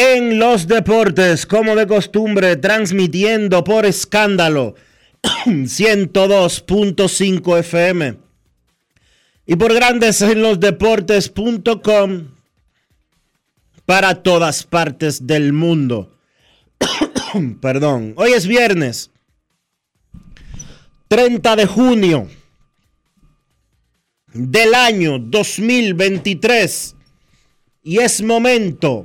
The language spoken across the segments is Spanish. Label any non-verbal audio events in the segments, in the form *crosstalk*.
en los deportes, como de costumbre, transmitiendo por escándalo *clears throat* 102.5 FM y por grandes en los deportes.com para todas partes del mundo. *clears throat* Perdón, hoy es viernes 30 de junio del año 2023 y es momento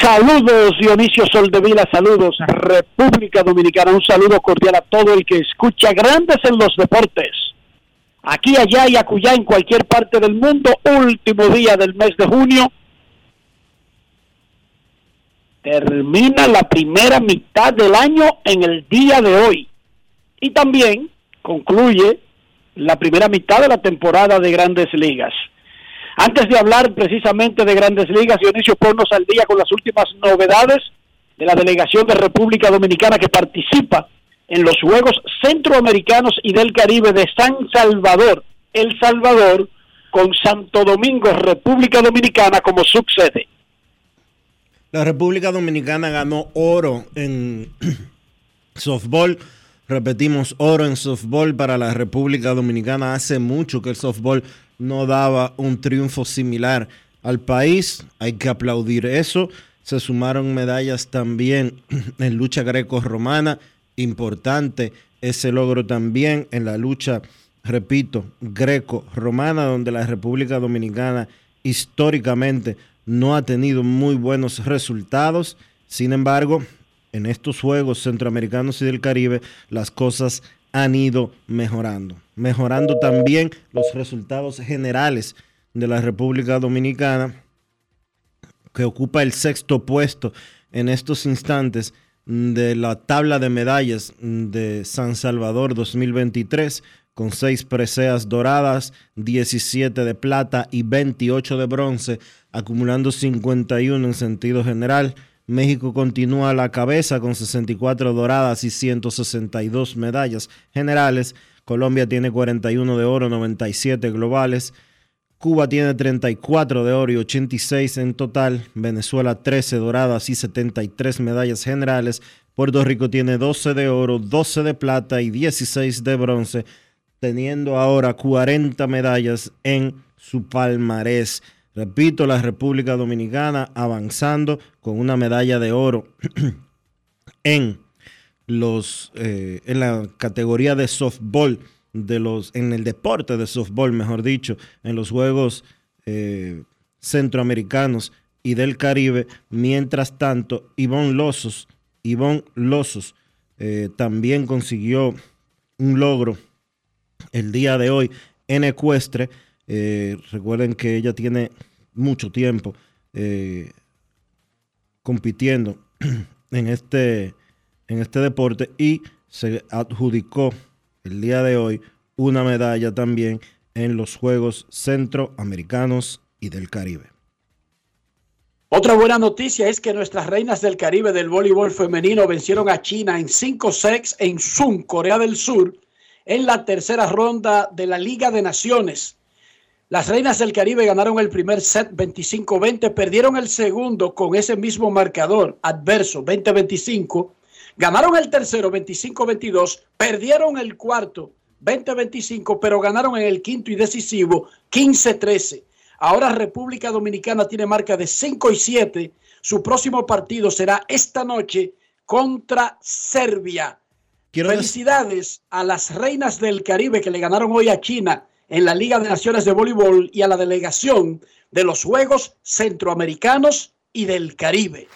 Saludos Dionisio Soldevila, saludos República Dominicana, un saludo cordial a todo el que escucha grandes en los deportes. Aquí, allá y acullá en cualquier parte del mundo, último día del mes de junio. Termina la primera mitad del año en el día de hoy. Y también concluye la primera mitad de la temporada de grandes ligas. Antes de hablar precisamente de grandes ligas, Dionisio, ponnos al día con las últimas novedades de la delegación de República Dominicana que participa en los Juegos Centroamericanos y del Caribe de San Salvador, El Salvador, con Santo Domingo, República Dominicana como subsede. La República Dominicana ganó oro en *clears throat* softball. Repetimos, oro en softball para la República Dominicana. Hace mucho que el softball no daba un triunfo similar al país. Hay que aplaudir eso. Se sumaron medallas también *clears throat* en lucha greco-romana. Importante ese logro también en la lucha, repito, greco-romana, donde la República Dominicana históricamente no ha tenido muy buenos resultados. Sin embargo, en estos Juegos Centroamericanos y del Caribe, las cosas han ido mejorando mejorando también los resultados generales de la República Dominicana, que ocupa el sexto puesto en estos instantes de la tabla de medallas de San Salvador 2023, con seis preseas doradas, 17 de plata y 28 de bronce, acumulando 51 en sentido general. México continúa a la cabeza con 64 doradas y 162 medallas generales. Colombia tiene 41 de oro, 97 globales. Cuba tiene 34 de oro y 86 en total. Venezuela 13 doradas y 73 medallas generales. Puerto Rico tiene 12 de oro, 12 de plata y 16 de bronce, teniendo ahora 40 medallas en su palmarés. Repito, la República Dominicana avanzando con una medalla de oro *clears throat* en los, eh, en la categoría de softball de los, en el deporte de softball, mejor dicho, en los Juegos eh, Centroamericanos y del Caribe. Mientras tanto, Ivonne Losos, Ivonne Losos eh, también consiguió un logro el día de hoy en ecuestre. Eh, recuerden que ella tiene mucho tiempo compitiendo *clears throat* en este, en este deporte y se adjudicó el día de hoy una medalla también en los Juegos Centroamericanos y del Caribe. Otra buena noticia es que nuestras reinas del Caribe del voleibol femenino vencieron a China en 5 sets en Sun, Corea del Sur, en la tercera ronda de la Liga de Naciones. Las reinas del Caribe ganaron el primer set 25-20, perdieron el segundo con ese mismo marcador adverso 20-25 Ganaron el tercero 25-22, perdieron el cuarto 20-25, pero ganaron en el quinto y decisivo 15-13. Ahora República Dominicana tiene marca de 5 y 7. Su próximo partido será esta noche contra Serbia. Felicidades a las reinas del Caribe que le ganaron hoy a China en la Liga de Naciones de Voleibol y a la delegación de los Juegos Centroamericanos y del Caribe.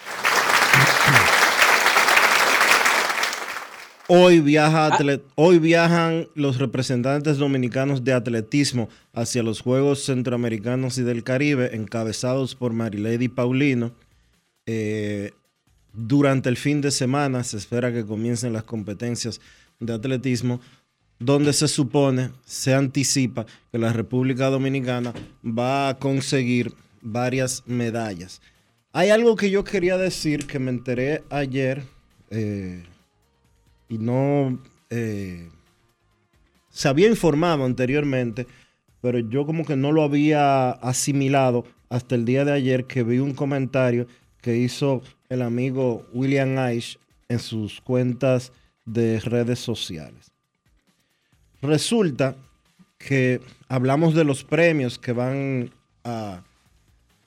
Hoy, viaja ah. hoy viajan los representantes dominicanos de atletismo hacia los Juegos Centroamericanos y del Caribe, encabezados por Marilady Paulino. Eh, durante el fin de semana se espera que comiencen las competencias de atletismo, donde se supone, se anticipa que la República Dominicana va a conseguir varias medallas. Hay algo que yo quería decir que me enteré ayer. Eh, y no eh, se había informado anteriormente, pero yo como que no lo había asimilado hasta el día de ayer que vi un comentario que hizo el amigo William Aish en sus cuentas de redes sociales. Resulta que hablamos de los premios que van a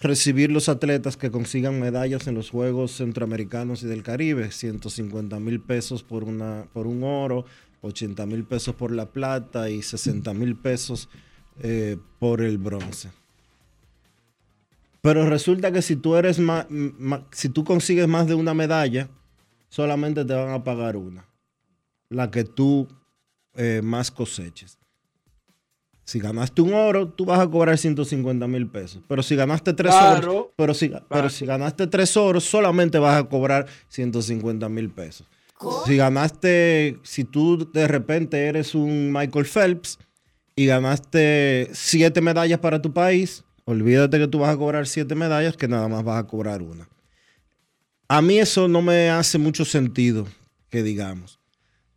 recibir los atletas que consigan medallas en los Juegos Centroamericanos y del Caribe, 150 mil pesos por, una, por un oro, 80 mil pesos por la plata y 60 mil pesos eh, por el bronce. Pero resulta que si tú eres más, si tú consigues más de una medalla, solamente te van a pagar una, la que tú eh, más coseches. Si ganaste un oro, tú vas a cobrar 150 mil pesos. Pero si ganaste tres oros, pero si, pero si ganaste tres oros, solamente vas a cobrar 150 mil pesos. Si ganaste, si tú de repente eres un Michael Phelps y ganaste siete medallas para tu país, olvídate que tú vas a cobrar siete medallas, que nada más vas a cobrar una. A mí eso no me hace mucho sentido, que digamos.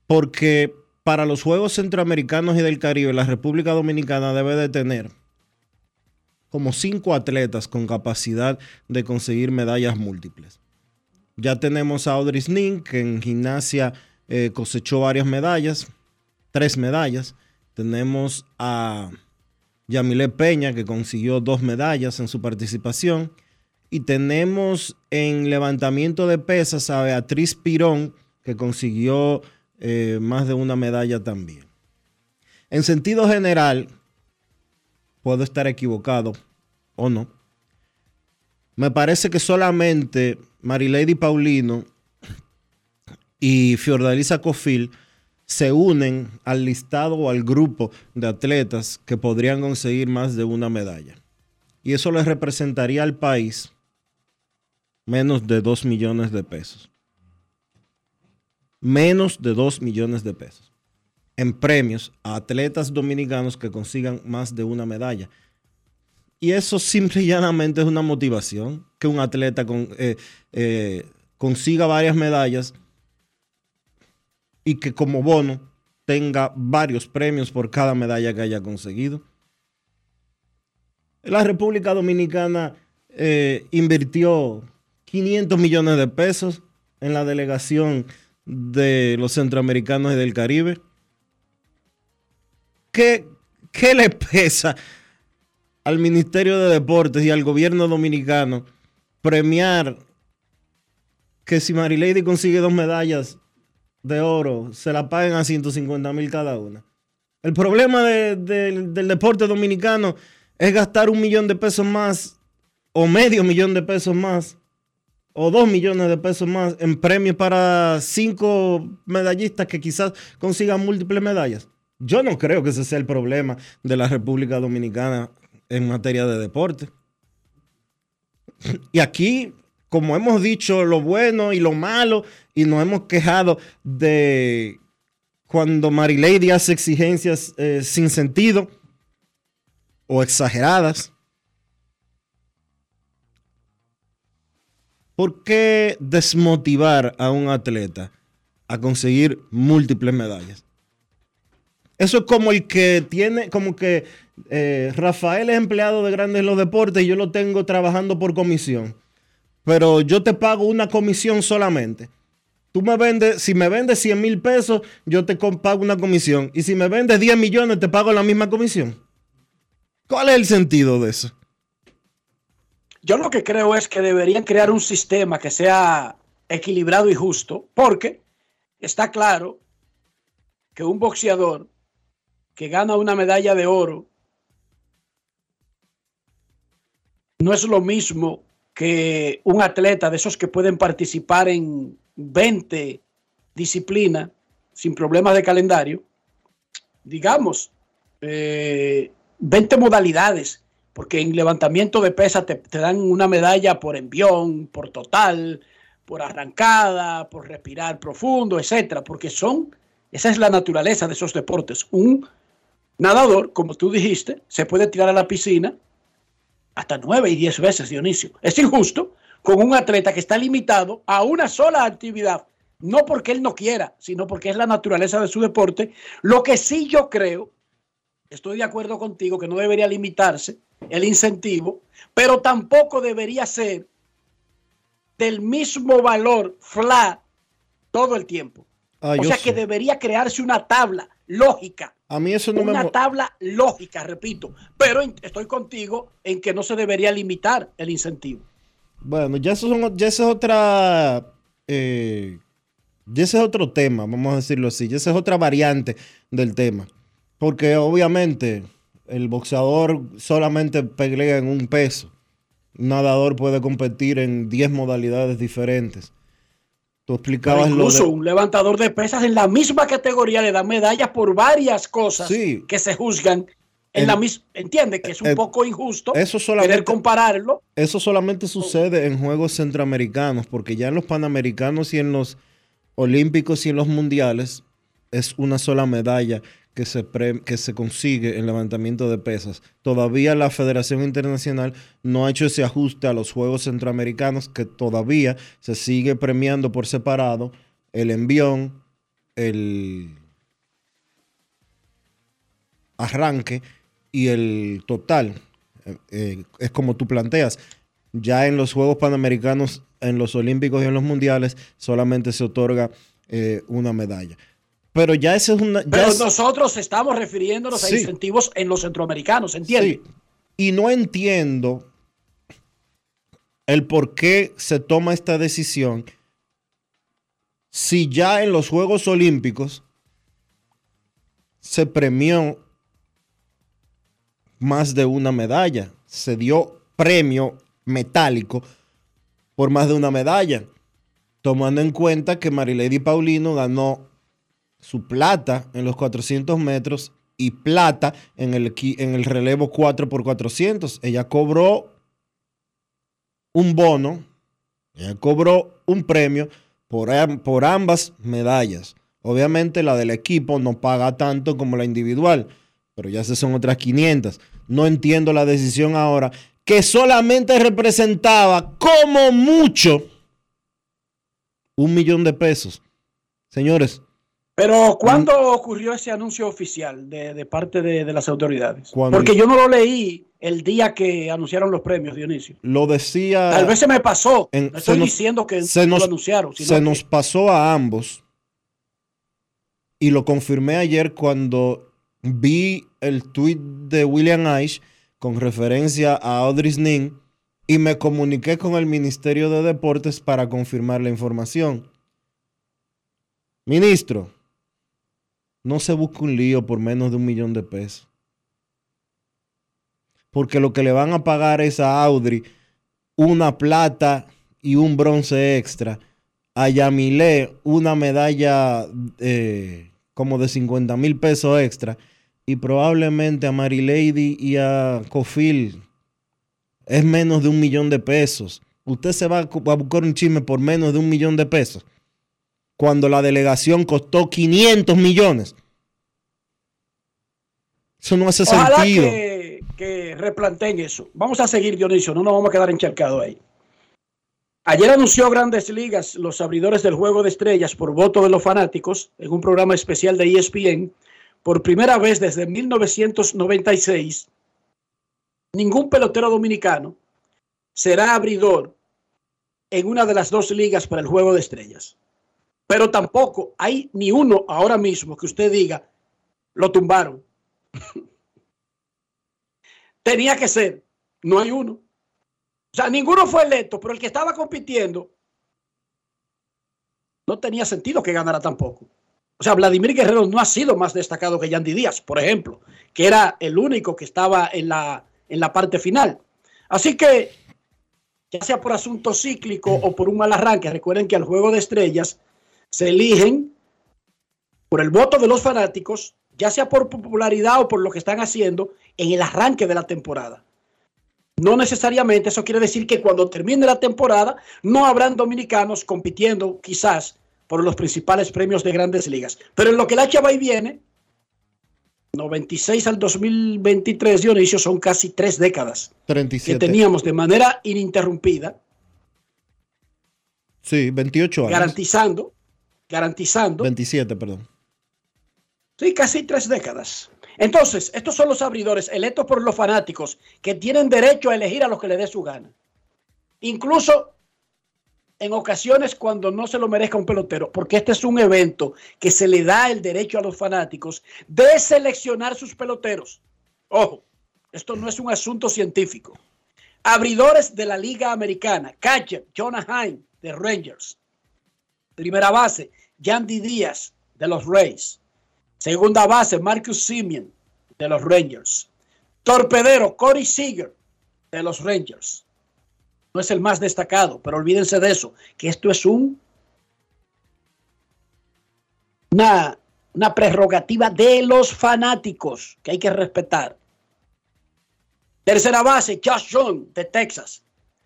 Porque para los Juegos Centroamericanos y del Caribe, la República Dominicana debe de tener como cinco atletas con capacidad de conseguir medallas múltiples. Ya tenemos a Audrey Snin, que en gimnasia eh, cosechó varias medallas, tres medallas. Tenemos a Yamile Peña, que consiguió dos medallas en su participación. Y tenemos en levantamiento de pesas a Beatriz Pirón, que consiguió eh, más de una medalla también. En sentido general, puedo estar equivocado o no. Me parece que solamente Marilady Paulino y Fiordalisa Cofil se unen al listado o al grupo de atletas que podrían conseguir más de una medalla. Y eso le representaría al país menos de 2 millones de pesos menos de 2 millones de pesos en premios a atletas dominicanos que consigan más de una medalla. Y eso simple y llanamente es una motivación, que un atleta eh, eh, consiga varias medallas y que como bono tenga varios premios por cada medalla que haya conseguido. La República Dominicana eh, invirtió 500 millones de pesos en la delegación de los centroamericanos y del Caribe. ¿Qué, ¿Qué, le pesa al Ministerio de Deportes y al gobierno dominicano premiar que si Marilady consigue dos medallas de oro, se la paguen a 150 mil cada una? El problema de- de- del deporte dominicano es gastar un millón de pesos más o medio millón de pesos más o dos millones de pesos más en premios para cinco medallistas que quizás consigan múltiples medallas. Yo no creo que ese sea el problema de la República Dominicana en materia de deporte. Y aquí, como hemos dicho lo bueno y lo malo, y nos hemos quejado de cuando Marilady hace exigencias eh, sin sentido o exageradas. ¿Por qué desmotivar a un atleta a conseguir múltiples medallas? Eso es como el que tiene, como que eh, Rafael es empleado de Grandes los Deportes y yo lo tengo trabajando por comisión. Pero yo te pago una comisión solamente. Tú me vendes, si me vendes 100 mil pesos, yo te pago una comisión. Y si me vendes 10 millones, te pago la misma comisión. ¿Cuál es el sentido de eso? Yo lo que creo es que deberían crear un sistema que sea equilibrado y justo, porque está claro que un boxeador que gana una medalla de oro no es lo mismo que un atleta de esos que pueden participar en 20 disciplinas sin problemas de calendario, digamos, eh, 20 modalidades, porque en levantamiento de pesa te, dan una medalla por envión, por total, por arrancada, por respirar profundo, etcétera, porque son, esa es la naturaleza de esos deportes. Un nadador, como tú dijiste, se puede tirar a la piscina hasta nueve y diez veces, Dionisio. Es injusto con un atleta que está limitado a una sola actividad, no porque él no quiera, sino porque es la naturaleza de su deporte. Lo que sí yo creo, estoy de acuerdo contigo, que no debería limitarse el incentivo, pero tampoco debería ser del mismo valor flat todo el tiempo. Ah, o sea sé. que debería crearse una tabla lógica A mí eso no me... una mo- tabla lógica, repito, pero estoy contigo en que no se debería limitar el incentivo. Bueno, ya eso, son- ya eso es otra. eh, ya ese es otro tema, vamos a decirlo así. Ya esa es otra variante del tema. Porque obviamente el boxeador solamente pelea en un peso. Un nadador puede competir en 10 modalidades diferentes. Tú explicabas lo incluso de- un levantador de pesas en la misma categoría le da medallas por varias cosas Sí. que se juzgan en la misma. Entiende que es un eh, poco injusto eso solamente- querer compararlo. Eso solamente sucede en Juegos Centroamericanos, porque ya en los Panamericanos y en los Olímpicos y en los Mundiales es una sola medalla que se, que se consigue en levantamiento de pesas. Todavía la Federación Internacional no ha hecho ese ajuste a los Juegos Centroamericanos, que todavía se sigue premiando por separado el envión, el arranque y el total. Eh, eh, es como tú planteas. Ya en los Juegos Panamericanos, en los Olímpicos y en los Mundiales, solamente se otorga eh, una medalla. Pero ya ese es una. ya Pero es- nosotros estamos refiriéndonos a incentivos en los centroamericanos, ¿entiendes? Sí. Y no entiendo el por qué se toma esta decisión si ya en los Juegos Olímpicos se premió más de una medalla. Se dio premio metálico por más de una medalla. Tomando en cuenta que Marilady Paulino ganó su plata en los 400 metros y plata en el, en el relevo 4 por 400. Ella cobró un bono, ella cobró un premio por, por ambas medallas. Obviamente la del equipo no paga tanto como la individual, pero ya esas son otras 500. No entiendo la decisión ahora, que solamente representaba como mucho un millón de pesos. Señores, Pero ¿cuándo ocurrió ese anuncio oficial de, de parte de, de las autoridades? Cuando- Porque yo no lo leí el día que anunciaron los premios, Dionisio. lo decía... Tal vez se me pasó. en- no estoy nos- diciendo que se no nos- lo anunciaron. se que- nos pasó a ambos y lo confirmé ayer cuando vi el tweet de William Aish con referencia a Audrey Nin y me comuniqué con el Ministerio de Deportes para confirmar la información. Ministro, no se busca un lío por menos de un millón de pesos. Porque lo que le van a pagar es a Audrey una plata y un bronce extra. A Yamile una medalla eh, como de 50 mil pesos extra. Y probablemente a Marilady y a Cofil es menos de un millón de pesos. Usted se va a buscar un chisme por menos de un millón de pesos cuando la delegación costó 500 millones. Eso no hace Ojalá sentido. Que, que replanteen eso. Vamos a seguir, Dionisio, no nos vamos a quedar encharcados ahí. Ayer anunció Grandes Ligas los abridores del Juego de Estrellas por voto de los fanáticos en un programa especial de ESPN. Por primera vez desde 1996, ningún pelotero dominicano será abridor en una de las dos ligas para el Juego de Estrellas. Pero tampoco hay ni uno ahora mismo que usted diga, lo tumbaron. *laughs* Tenía que ser, no hay uno. O sea, ninguno fue electo, pero el que estaba compitiendo no tenía sentido que ganara tampoco. O sea, Vladimir Guerrero no ha sido más destacado que Yandy Díaz, por ejemplo, que era el único que estaba en la, en la parte final. Así que, ya sea por asunto cíclico o por un mal arranque, recuerden que al juego de estrellas se eligen por el voto de los fanáticos, ya sea por popularidad o por lo que están haciendo en el arranque de la temporada. No necesariamente eso quiere decir que cuando termine la temporada no habrán dominicanos compitiendo quizás por los principales premios de grandes ligas. Pero en lo que la chava y viene, 96 al 2023, Dionisio, son casi tres décadas 37. que teníamos de manera ininterrumpida. Sí, 28 años. Garantizando, garantizando. 27, perdón. Sí, casi tres décadas. Entonces, estos son los abridores electos por los fanáticos que tienen derecho a elegir a los que le dé su gana. Incluso en ocasiones cuando no se lo merezca un pelotero, porque este es un evento que se le da el derecho a los fanáticos de seleccionar sus peloteros. Ojo, esto no es un asunto científico. Abridores de la Liga Americana, catcher Jonah Heim de Rangers. Primera base, Yandy Díaz de los Rays. Segunda base, Marcus Simeon de los Rangers. Torpedero, Corey Seager de los Rangers. No es el más destacado, pero olvídense de eso, que esto es un una, una prerrogativa de los fanáticos que hay que respetar. Tercera base, Josh Young de Texas.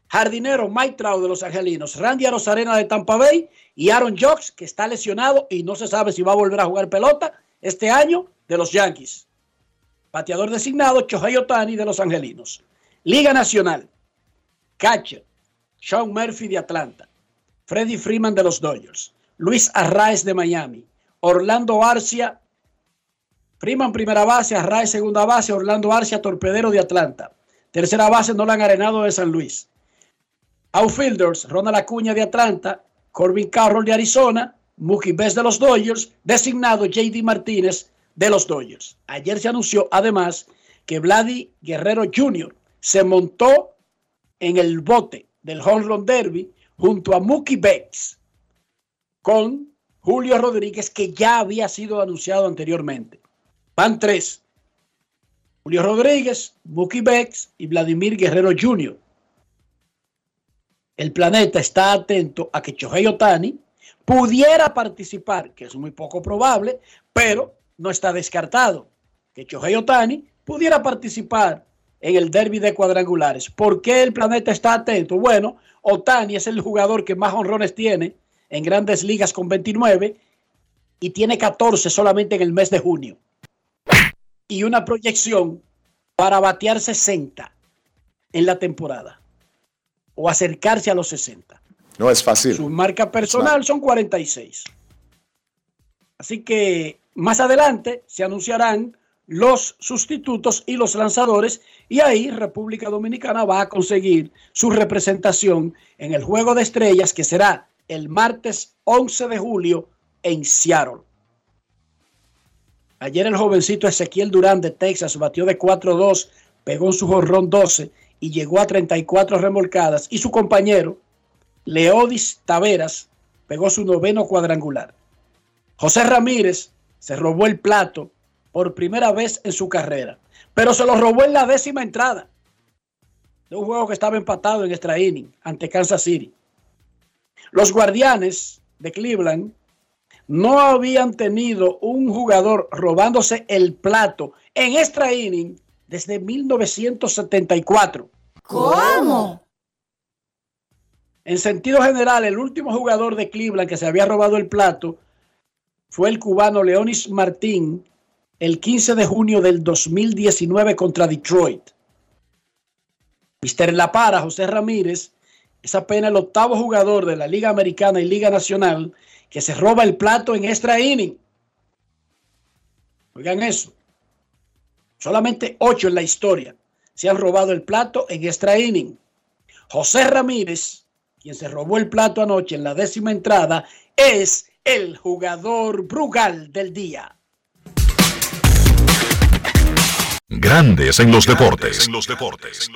Jardinero, Mike Trout de los Angelinos. Randy Arozarena de Tampa Bay. Y Aaron Jocks, que está lesionado y no se sabe si va a volver a jugar pelota este año de los Yankees. Bateador designado, Chohei Otani de los Angelinos. Liga Nacional. Catcher, Sean Murphy de Atlanta. Freddie Freeman de los Dodgers. Luis Arraez de Miami. Orlando Arcia. Freeman primera base, Arraez segunda base, Orlando Arcia torpedero de Atlanta. Tercera base, Nolan Arenado de San Luis. Outfielders, Ronald Acuña de Atlanta, Corbin Carroll de Arizona, Mookie Betts de los Dodgers, designado JD Martínez de los Dodgers. Ayer se anunció además que Vladi Guerrero Jr. se montó en el bote del Home Run Derby junto a Mookie Betts con Julio Rodríguez, que ya había sido anunciado anteriormente. Van tres. Julio Rodríguez, Mookie Betts y Vladimir Guerrero Jr. El planeta está atento a que Chohei Otani pudiera participar, que es muy poco probable, pero no está descartado que Chohei Otani pudiera participar en el derby de cuadrangulares. ¿Por qué el planeta está atento? Bueno, Otani es el jugador que más honrones tiene en grandes ligas con 29 y tiene 14 solamente en el mes de junio. Y una proyección para batear 60 en la temporada o acercarse a los 60. No es fácil. Su marca personal son 46. Así que más adelante se anunciarán los sustitutos y los lanzadores y ahí República Dominicana va a conseguir su representación en el Juego de Estrellas que será el martes 11 de julio en Seattle. Ayer el jovencito Ezequiel Durán de Texas batió de 4-2, pegó su jorrón 12 y llegó a 34 remolcadas y su compañero Leodis Taveras pegó su noveno cuadrangular. José Ramírez se robó el plato por primera vez en su carrera, pero se lo robó en la décima entrada de un juego que estaba empatado en extra inning ante Kansas City. Los guardianes de Cleveland no habían tenido un jugador robándose el plato en extra inning desde 1974. ¿Cómo? En sentido general, el último jugador de Cleveland que se había robado el plato fue el cubano Leonis Martín el 15 de junio del 2019 contra Detroit. Mister La Para, José Ramírez, es apenas el octavo jugador de la Liga Americana y Liga Nacional que se roba el plato en extra inning. Oigan eso. Solamente ocho en la historia se han robado el plato en extra inning. José Ramírez, quien se robó el plato anoche en la décima entrada, es el jugador Brugal del día. Grandes en los deportes. En los deportes.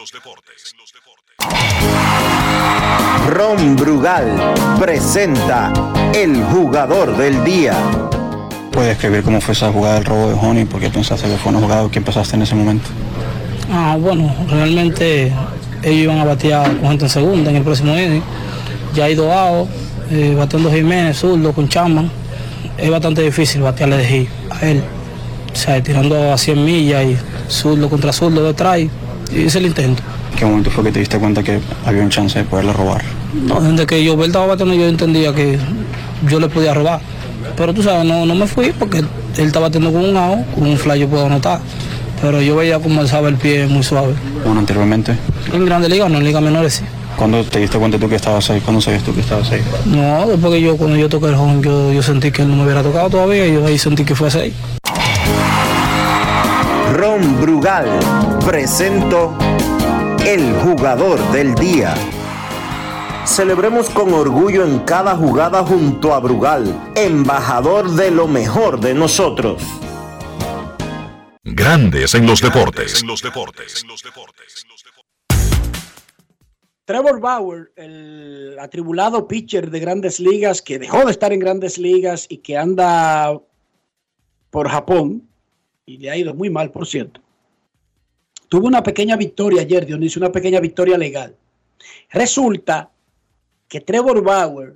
Ron Brugal presenta el jugador del día. ¿Puedes escribir cómo fue esa jugada del robo de Honey? ¿Por qué pensaste que fue una jugada que empezaste en ese momento? Ah, bueno, realmente ellos iban a batear con gente en segunda en el próximo inning. Ya hay doado, eh, bateando Jiménez, zurdo, con Chapman. Es bastante difícil batearle de G a él. O sea, tirando a 100 millas y zurdo contra zurdo detrás y hice el intento. ¿En qué momento fue que te diste cuenta que había un chance de poderle robar? No, desde que yo estaba bateando yo entendía que yo le podía robar. Pero tú sabes, no, no me fui porque él estaba bateando con un AO, con un fly yo puedo anotar. Pero yo veía como alzaba el pie muy suave. Bueno, anteriormente. En Grande Liga, no en Liga Menores sí. ¿Cuándo te diste cuenta tú que estabas ahí? ¿Cuándo sabías tú que estabas ahí? No, después que yo, cuando yo toqué el home, yo, yo sentí que él no me hubiera tocado todavía y yo ahí sentí que fue así. Ron Brugal presento el jugador del día. Celebremos con orgullo en cada jugada junto a Brugal, embajador de lo mejor de nosotros. Grandes en los deportes. Trevor Bauer, el atribulado pitcher de grandes ligas que dejó de estar en grandes ligas y que anda por Japón, y le ha ido muy mal, por cierto, tuvo una pequeña victoria ayer, Dionisio, una pequeña victoria legal. Resulta que Trevor Bauer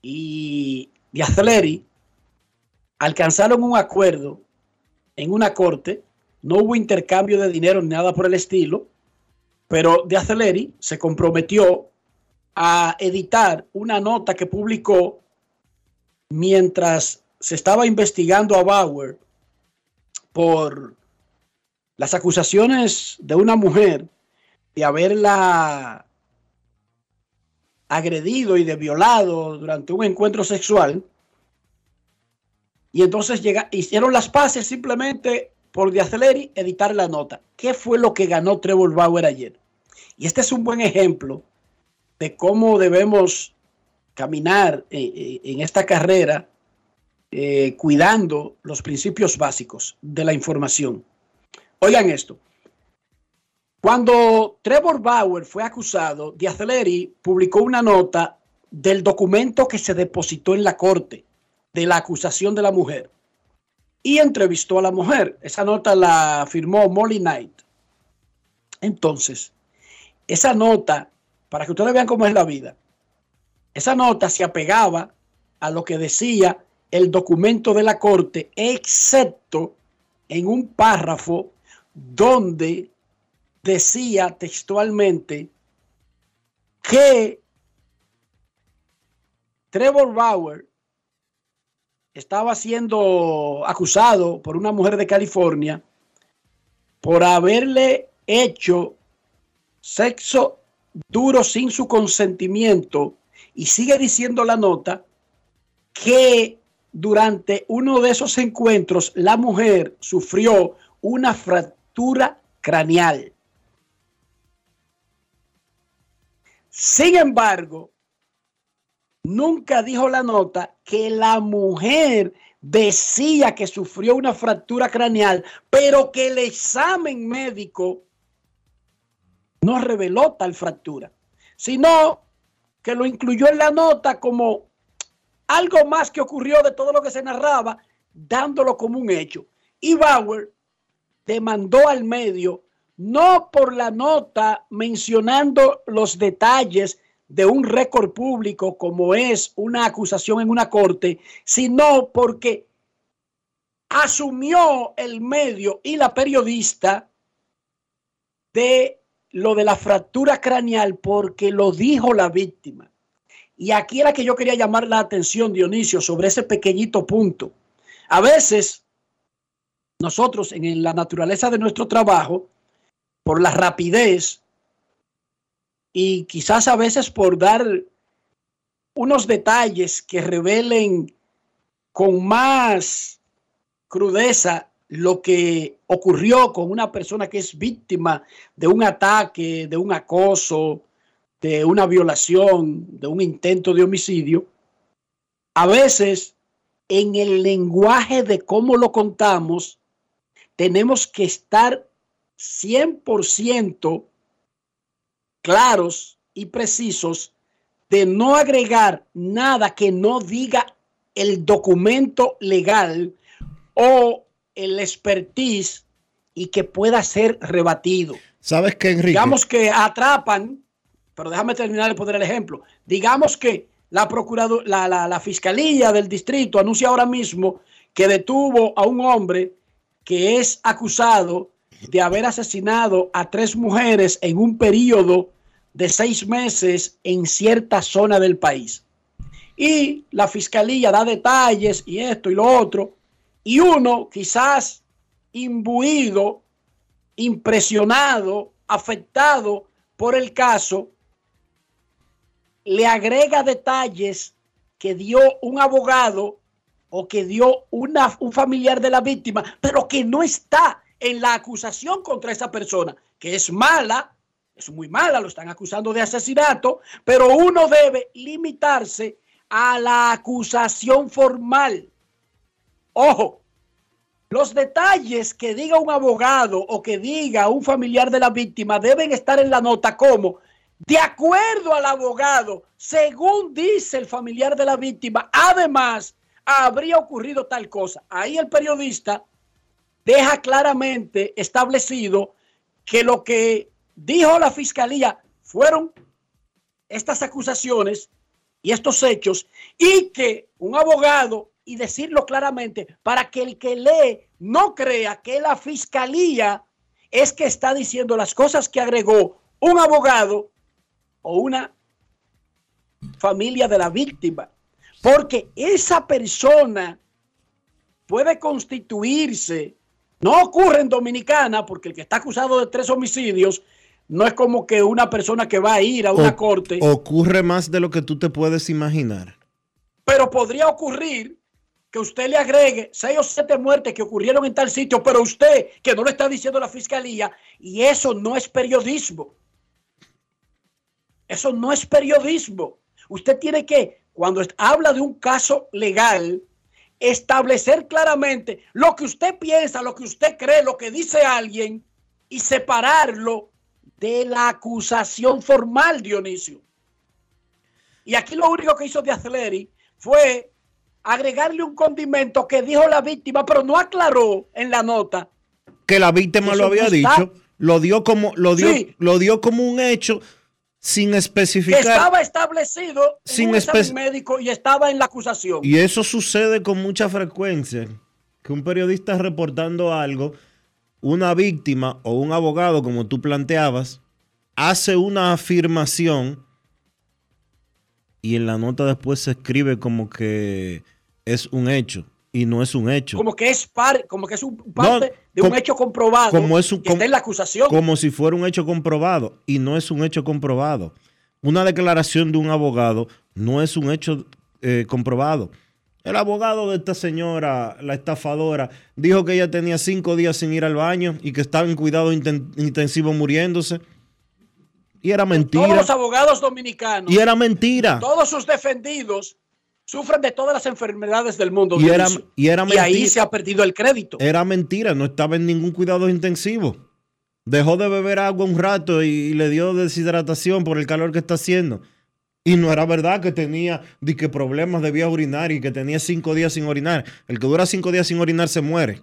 y Diaceleri alcanzaron un acuerdo en una corte, no hubo intercambio de dinero ni nada por el estilo, pero De Aceleri se comprometió a editar una nota que publicó mientras se estaba investigando a Bauer por las acusaciones de una mujer de haberla agredido y de violado durante un encuentro sexual. Y entonces llega, hicieron las paces simplemente por de Aceleri editar la nota. ¿Qué fue lo que ganó Trevor Bauer ayer? Y este es un buen ejemplo de cómo debemos caminar en esta carrera eh, cuidando los principios básicos de la información. Oigan esto. Cuando Trevor Bauer fue acusado, Diaceleri publicó una nota del documento que se depositó en la corte de la acusación de la mujer y entrevistó a la mujer. Esa nota la firmó Molly Knight. Entonces, esa nota, para que ustedes vean cómo es la vida, esa nota se apegaba a lo que decía el documento de la corte, excepto en un párrafo donde decía textualmente que Trevor Bauer estaba siendo acusado por una mujer de California por haberle hecho sexo duro sin su consentimiento y sigue diciendo la nota que durante uno de esos encuentros la mujer sufrió una fractura craneal. Sin embargo, nunca dijo la nota que la mujer decía que sufrió una fractura craneal, pero que el examen médico no reveló tal fractura, sino que lo incluyó en la nota como algo más que ocurrió de todo lo que se narraba, dándolo como un hecho. Y Bauer demandó al medio no por la nota mencionando los detalles de un récord público como es una acusación en una corte, sino porque asumió el medio y la periodista de lo de la fractura craneal porque lo dijo la víctima. Y aquí era que yo quería llamar la atención, Dionisio, sobre ese pequeñito punto. A veces, nosotros en la naturaleza de nuestro trabajo, por la rapidez y quizás a veces por dar unos detalles que revelen con más crudeza lo que ocurrió con una persona que es víctima de un ataque, de un acoso, de una violación, de un intento de homicidio, a veces en el lenguaje de cómo lo contamos, tenemos que estar 100% claros y precisos de no agregar nada que no diga el documento legal o el expertise y que pueda ser rebatido. ¿Sabes qué, Enrique? Digamos que atrapan, pero déjame terminar de poner el ejemplo. Digamos que la, la, la, la fiscalía del distrito anuncia ahora mismo que detuvo a un hombre que es acusado de haber asesinado a tres mujeres en un periodo de seis meses en cierta zona del país. Y la fiscalía da detalles y esto y lo otro, y uno quizás imbuido, impresionado, afectado por el caso, le agrega detalles que dio un abogado o que dio una, un familiar de la víctima, pero que no está en la acusación contra esa persona, que es mala, es muy mala, lo están acusando de asesinato, pero uno debe limitarse a la acusación formal. Ojo, los detalles que diga un abogado o que diga un familiar de la víctima deben estar en la nota como, de acuerdo al abogado, según dice el familiar de la víctima, además habría ocurrido tal cosa. Ahí el periodista deja claramente establecido que lo que dijo la fiscalía fueron estas acusaciones y estos hechos y que un abogado y decirlo claramente para que el que lee no crea que la fiscalía es que está diciendo las cosas que agregó un abogado o una familia de la víctima. Porque esa persona puede constituirse, no ocurre en Dominicana, porque el que está acusado de tres homicidios no es como que una persona que va a ir a una corte. Ocurre más de lo que tú te puedes imaginar. Pero podría ocurrir que usted le agregue seis o siete muertes que ocurrieron en tal sitio, pero usted que no lo está diciendo la fiscalía, y eso no es periodismo. Eso no es periodismo. Usted tiene que, cuando habla de un caso legal, establecer claramente lo que usted piensa, lo que usted cree, lo que dice alguien y separarlo de la acusación formal, Dionisio. Y aquí lo único que hizo de Aceleri fue agregarle un condimento que dijo la víctima, pero no aclaró en la nota. Que la víctima lo había dicho, lo dio como, lo dio, lo dio como un hecho sin especificar. Que estaba establecido sin un médico y estaba en la acusación. Y eso sucede con mucha frecuencia. Que un periodista reportando algo, una víctima o un abogado, como tú planteabas, hace una afirmación y en la nota después se escribe como que es un hecho y no es un hecho. Como que es, como que es un parte de un hecho comprobado como es un, que está en la acusación. Como si fuera un hecho comprobado y no es un hecho comprobado. Una declaración de un abogado no es un hecho eh, comprobado. El abogado de esta señora, la estafadora, dijo que ella tenía cinco días sin ir al baño y que estaba en cuidado intensivo muriéndose. Y era mentira. Todos los abogados dominicanos. Y era mentira. Todos sus defendidos sufren de todas las enfermedades del mundo. Y, era, y, era y ahí se ha perdido el crédito. Era mentira, no estaba en ningún cuidado intensivo. Dejó de beber agua un rato y, le dio deshidratación por el calor que está haciendo. Y no era verdad que tenía de que problemas de vía urinaria y que tenía cinco días sin orinar. El que dura cinco días sin orinar se muere,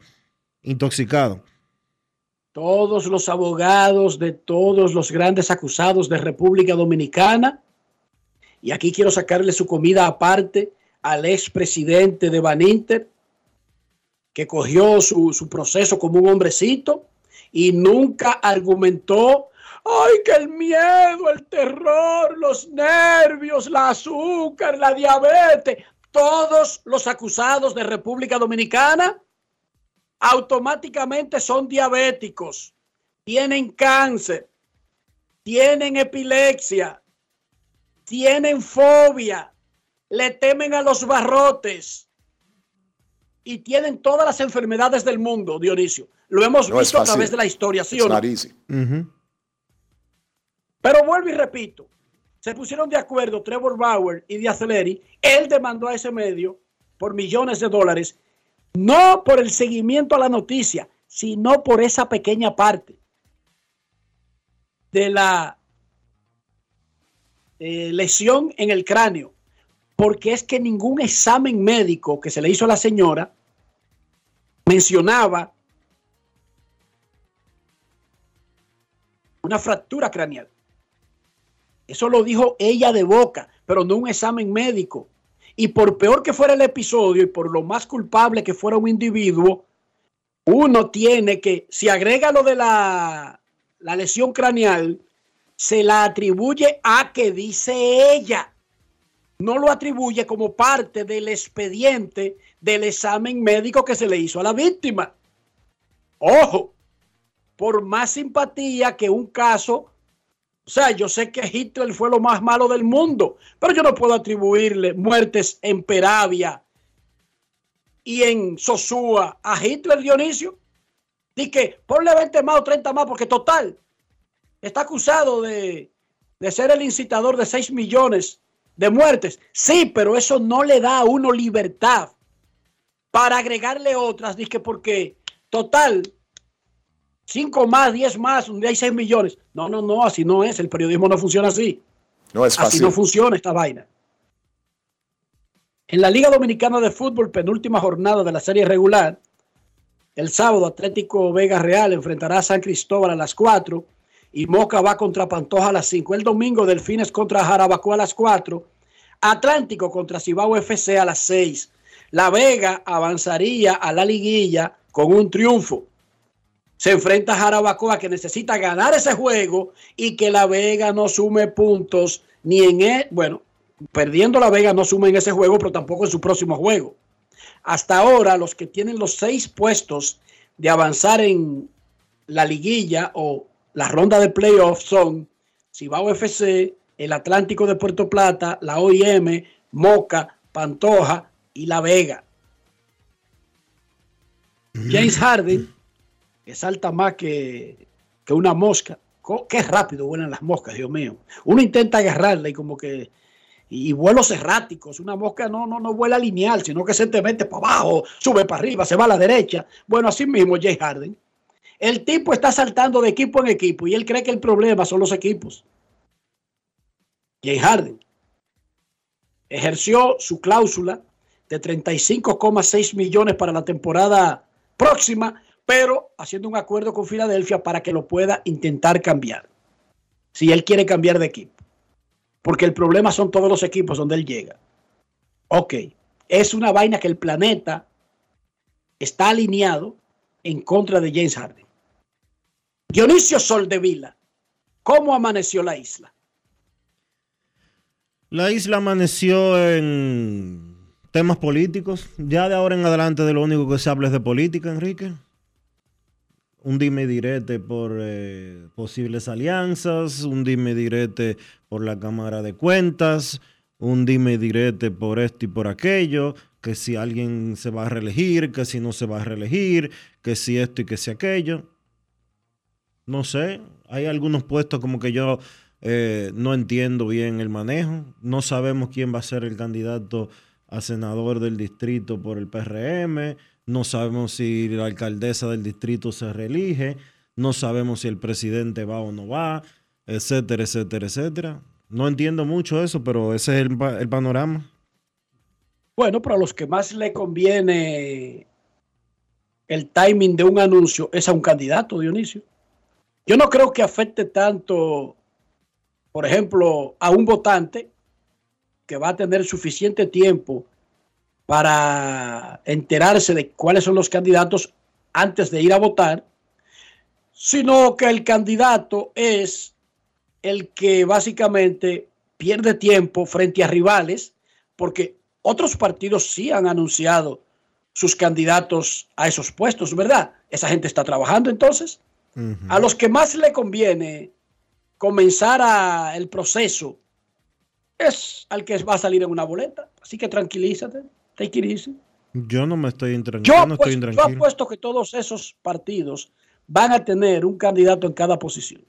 intoxicado. Todos los abogados de todos los grandes acusados de República Dominicana, y aquí quiero sacarle su comida aparte al expresidente de Baninter, que cogió su, su proceso como un hombrecito y nunca argumentó Ay, que el miedo, el terror, los nervios, la azúcar, la diabetes, todos los acusados de República Dominicana automáticamente son diabéticos, tienen cáncer, tienen epilepsia, tienen fobia, le temen a los barrotes y tienen todas las enfermedades del mundo, Dionisio. Lo hemos No visto a través de la historia, ¿sí It's o no? not easy. Pero vuelvo y repito, se pusieron de acuerdo Trevor Bauer y Díaz Celeri, él demandó a ese medio por millones de dólares, no por el seguimiento a la noticia, sino por esa pequeña parte de la eh, lesión en el cráneo, porque es que ningún examen médico que se le hizo a la señora mencionaba una fractura craneal. Eso lo dijo ella de boca, pero no un examen médico. Y por peor que fuera el episodio y por lo más culpable que fuera un individuo, uno tiene que, si agrega lo de la, la lesión craneal, se la atribuye a que dice ella. No lo atribuye como parte del expediente del examen médico que se le hizo a la víctima. Ojo, por más simpatía que un caso o sea, yo sé que Hitler fue lo más malo del mundo, pero yo no puedo atribuirle muertes en Peravia y en Sosúa a Hitler, Dionisio. Di que ponle 20 más o 30 más, porque total, está acusado de, de ser el incitador de 6 millones de muertes. Sí, pero eso no le da a uno libertad para agregarle otras, di que porque total, 5 más, 10 más, un día hay 6 millones. No, no, no, así no es. El periodismo no funciona así. No es Así fácil. no funciona esta vaina. En la Liga Dominicana de Fútbol, penúltima jornada de la serie regular, el sábado Atlético Vega Real enfrentará a San Cristóbal a las 4 y Moca va contra Pantoja a las 5. El domingo Delfines contra Jarabacoa a las 4. Atlántico contra Cibao FC a las 6. La Vega avanzaría a la liguilla con un triunfo se enfrenta a Jarabacoa que necesita ganar ese juego y que la Vega no sume puntos ni en él, bueno, perdiendo la Vega no sume en ese juego, pero tampoco en su próximo juego. Hasta ahora los que tienen los seis puestos de avanzar en la liguilla o la ronda de playoffs son Cibao FC, el Atlántico de Puerto Plata, la OIM, Moca, Pantoja y La Vega. James Harden que salta más que, que una mosca. Qué rápido vuelan las moscas, Dios mío. Uno intenta agarrarla y como que. Y, y vuelos erráticos. Una mosca no, no, no vuela lineal, sino que se te mete para abajo, sube para arriba, se va a la derecha. Bueno, así mismo, Jay Harden. El tipo está saltando de equipo en equipo y él cree que el problema son los equipos. Jay Harden ejerció su cláusula de 35,6 millones para la temporada próxima, pero haciendo un acuerdo con Filadelfia para que lo pueda intentar cambiar. Si él quiere cambiar de equipo. Porque el problema son todos los equipos donde él llega. Ok, es una vaina que el planeta está alineado en contra de James Harden. Dionisio Soldevila, ¿cómo amaneció la isla? La isla amaneció en temas políticos. Ya de ahora en adelante de lo único que se habla es de política, Enrique. Un dime direte por eh, posibles alianzas, un dime direte por la Cámara de Cuentas, un dime direte por esto y por aquello, que si alguien se va a reelegir, que si no se va a reelegir, que si esto y que si aquello. No sé, hay algunos puestos como que yo eh, no entiendo bien el manejo. No sabemos quién va a ser el candidato a senador del distrito por el PRM. No sabemos si la alcaldesa del distrito se reelige. No sabemos si el presidente va o no va, etcétera, etcétera, etcétera. No entiendo mucho eso, pero ese es el, el panorama. Bueno, pero a los que más le conviene el timing de un anuncio es a un candidato, Dionisio. Yo no creo que afecte tanto, por ejemplo, a un votante que va a tener suficiente tiempo para enterarse de cuáles son los candidatos antes de ir a votar, sino que el candidato es el que básicamente pierde tiempo frente a rivales, porque otros partidos sí han anunciado sus candidatos a esos puestos, ¿verdad? Esa gente está trabajando entonces. A los que más le conviene comenzar a- el proceso es al que va a salir en una boleta. Así que tranquilízate, take it easy. Yo no me estoy intranquilo. Yo, no estoy apuesto, yo apuesto que todos esos partidos van a tener un candidato en cada posición.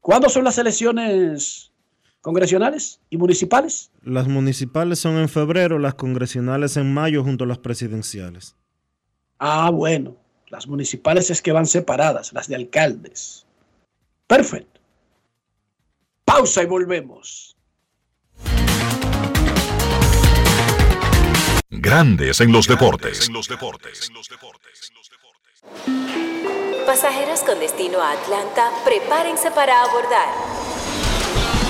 ¿Cuándo son las elecciones congresionales y municipales? Las municipales son en febrero, las congresionales en mayo junto a las presidenciales. Ah, bueno, las municipales es que van separadas, las de alcaldes. Perfecto. Pausa y volvemos. Grandes en los deportes. Pasajeros con destino a Atlanta, prepárense para abordar.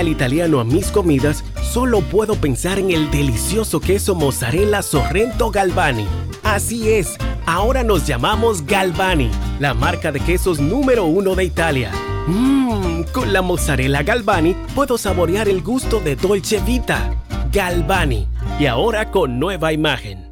italiano a mis comidas, solo puedo pensar en el delicioso queso mozzarella Sorrento Galvani. Así es, ahora nos llamamos Galvani, la marca de quesos número uno de Italia. Mmm, con la mozzarella Galvani puedo saborear el gusto de Dolce Vita. Galvani, y ahora con nueva imagen.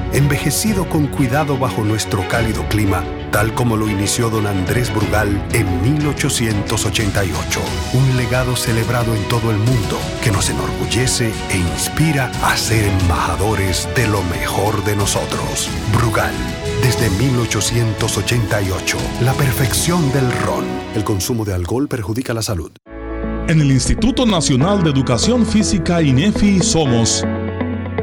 envejecido con cuidado bajo nuestro cálido clima, tal como lo inició don Andrés Brugal en 1888. Un legado celebrado en todo el mundo que nos enorgullece e inspira a ser embajadores de lo mejor de nosotros. Brugal, desde 1888, la perfección del ron. El consumo de alcohol perjudica la salud. En el Instituto Nacional de Educación Física INEFI somos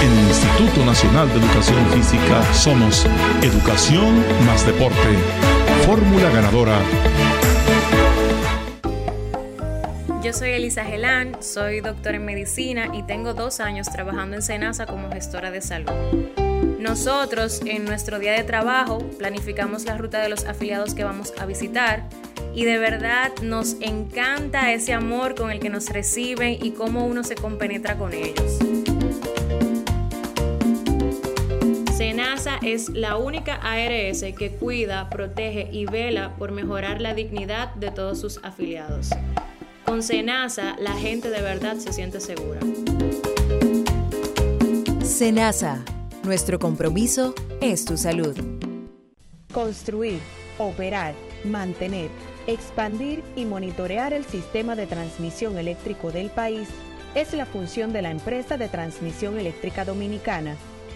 En el Instituto Nacional de Educación Física somos Educación más Deporte. Fórmula ganadora. Yo soy Elisa Gelán, soy doctora en medicina y tengo dos años trabajando en Senasa como gestora de salud. Nosotros en nuestro día de trabajo planificamos la ruta de los afiliados que vamos a visitar y de verdad nos encanta ese amor con el que nos reciben y cómo uno se compenetra con ellos. Senasa es la única ARS que cuida, protege y vela por mejorar la dignidad de todos sus afiliados. Con Senasa la gente de verdad se siente segura. Senasa, nuestro compromiso es tu salud. Construir, operar, mantener, expandir y monitorear el sistema de transmisión eléctrico del país es la función de la empresa de transmisión eléctrica dominicana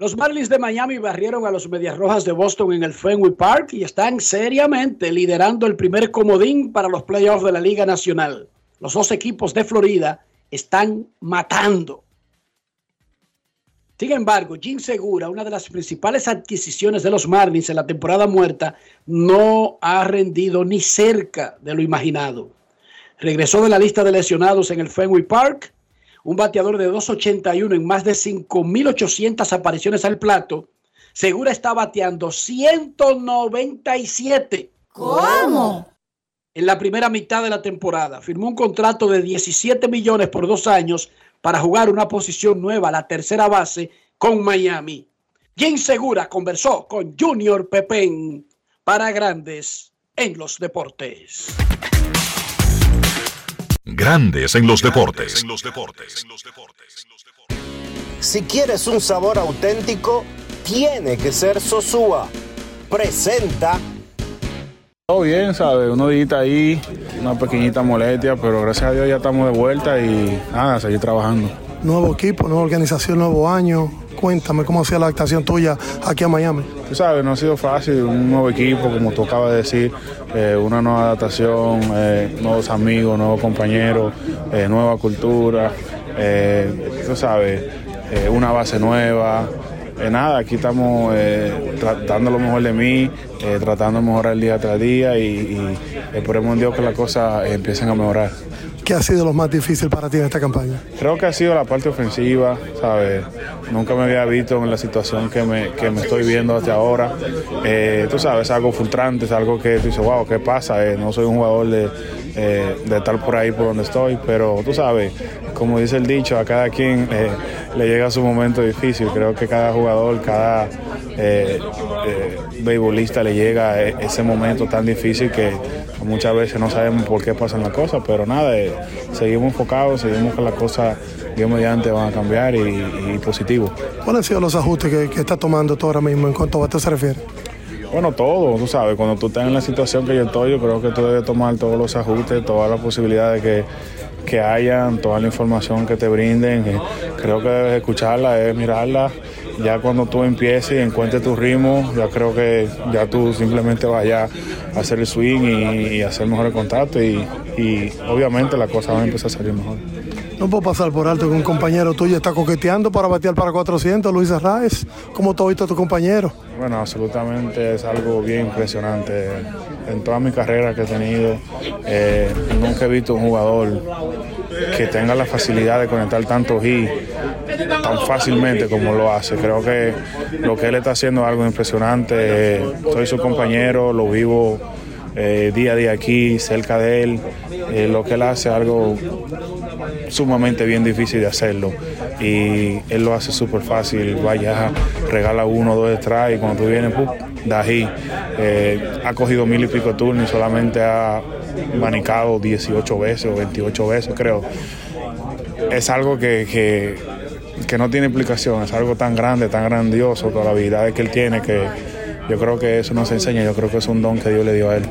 Los Marlins de Miami barrieron a los Medias Rojas de Boston en el Fenway Park y están seriamente liderando el primer comodín para los playoffs de la Liga Nacional. Los dos equipos de Florida están matando. Sin embargo, Jim Segura, una de las principales adquisiciones de los Marlins en la temporada muerta, no ha rendido ni cerca de lo imaginado. Regresó de la lista de lesionados en el Fenway Park, un bateador de 2.81 en más de 5.800 apariciones al plato. Segura está bateando 197. ¿Cómo? En la primera mitad de la temporada. Firmó un contrato de 17 millones por dos años para jugar una posición nueva, la tercera base, con Miami. Jim Segura conversó con Junior Pepén para Grandes en los Deportes. Grandes en los deportes. Si quieres un sabor auténtico, tiene que ser Sosúa. Presenta Todo bien, ¿sabes? Unos días ahí, una pequeñita molestia, pero gracias a Dios ya estamos de vuelta y nada, seguir trabajando. Nuevo equipo, nueva organización, nuevo año. Cuéntame cómo ha sido la adaptación tuya aquí a Miami. Tú sabes, no ha sido fácil, un nuevo equipo, como tú acabas de decir, eh, una nueva adaptación, eh, nuevos amigos, nuevos compañeros, eh, nueva cultura, tú sabes, una base nueva. Nada, aquí estamos tra- dando lo mejor de mí, tratando de mejorar día tras día y, y esperemos en Dios que las cosas empiecen a mejorar. ¿Qué ha sido lo más difícil para ti en esta campaña? Creo que ha sido la parte ofensiva, ¿sabes? Nunca me había visto en la situación que me, que me estoy viendo hasta ahora. Eh, tú sabes, es algo frustrante, es algo que tú dices, wow, ¿qué pasa? Eh, no soy un jugador de, eh, de estar por ahí por donde estoy, pero tú sabes, como dice el dicho, a cada quien eh, le llega su momento difícil. Creo que cada jugador, cada beisbolista le llega eh, ese momento tan difícil que muchas veces no sabemos por qué pasan las cosas, pero nada, eh, seguimos enfocados, seguimos que las cosas, Dios mediante, van a cambiar y, y positivo. ¿Cuáles han sido los ajustes que, que estás tomando tú ahora mismo en cuanto a bateo se refiere? Bueno, todo, tú sabes, cuando tú estás en la situación que yo estoy, yo creo que tú debes tomar todos los ajustes, todas las posibilidades que, que hayan, toda la información que te brinden. eh, Creo que debes escucharla, debes mirarla. Ya cuando tú empieces y encuentres tu ritmo, ya creo que ya tú simplemente vayas a hacer el swing y, y hacer mejores contactos y, y obviamente las cosas van a empezar a salir mejor. No puedo pasar por alto que un compañero tuyo está coqueteando para batear para 400, Luis Arraez. ¿Cómo tú has visto tu compañero? Bueno, absolutamente es algo bien impresionante. En toda mi carrera que he tenido, eh, nunca he visto un jugador que tenga la facilidad de conectar tantos y tan fácilmente como lo hace. Creo que lo que él está haciendo es algo impresionante. Soy su compañero, lo vivo eh, día a día aquí, cerca de él. Eh, lo que él hace es algo sumamente bien difícil de hacerlo y él lo hace súper fácil, vaya, regala uno, dos detrás y cuando tú vienes, ¡pum! da ahí. Eh, ha cogido mil y pico turnos y solamente ha manicado 18 veces o 28 veces, creo. Es algo que, que, que no tiene explicación, es algo tan grande, tan grandioso, con la habilidad que él tiene, que yo creo que eso no se enseña, yo creo que es un don que Dios le dio a él.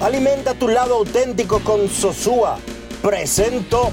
Alimenta tu lado auténtico con Sosúa. Presento.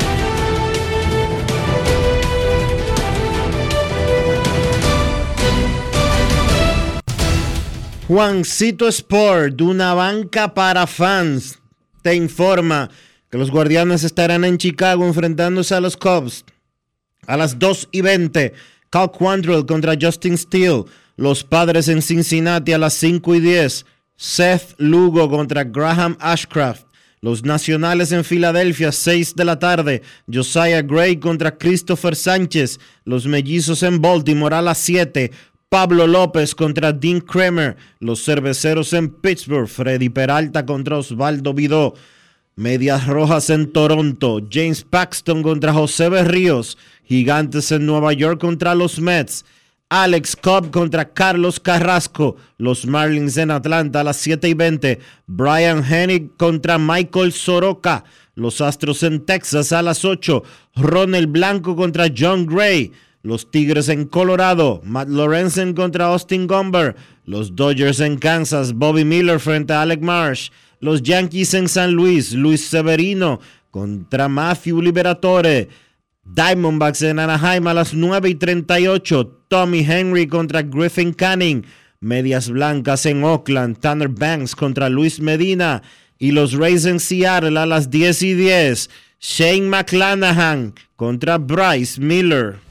Juancito Sport, una banca para fans, te informa que los Guardianes estarán en Chicago enfrentándose a los Cubs a las 2 y 20. Cal Quantrill contra Justin Steele. Los Padres en Cincinnati a las 5 y 10. Seth Lugo contra Graham Ashcraft. Los Nacionales en Filadelfia, 6 de la tarde. Josiah Gray contra Christopher Sánchez. Los Mellizos en Baltimore a las 7. Pablo López contra Dean Kramer. Los Cerveceros en Pittsburgh. Freddy Peralta contra Osvaldo Vidó. Medias Rojas en Toronto. James Paxton contra José Berríos. Gigantes en Nueva York contra los Mets. Alex Cobb contra Carlos Carrasco. Los Marlins en Atlanta a las 7 y 20. Brian Hennig contra Michael Soroka. Los Astros en Texas a las 8. Ronald Blanco contra John Gray. Los Tigres en Colorado. Matt Lorenzen contra Austin Gomber. Los Dodgers en Kansas. Bobby Miller frente a Alec Marsh. Los Yankees en San Luis. Luis Severino contra Matthew Liberatore. Diamondbacks en Anaheim a las 9 y 38. Tommy Henry contra Griffin Canning. Medias Blancas en Oakland. Tanner Banks contra Luis Medina. Y los Rays en Seattle a las 10 y 10. Shane McClanahan contra Bryce Miller.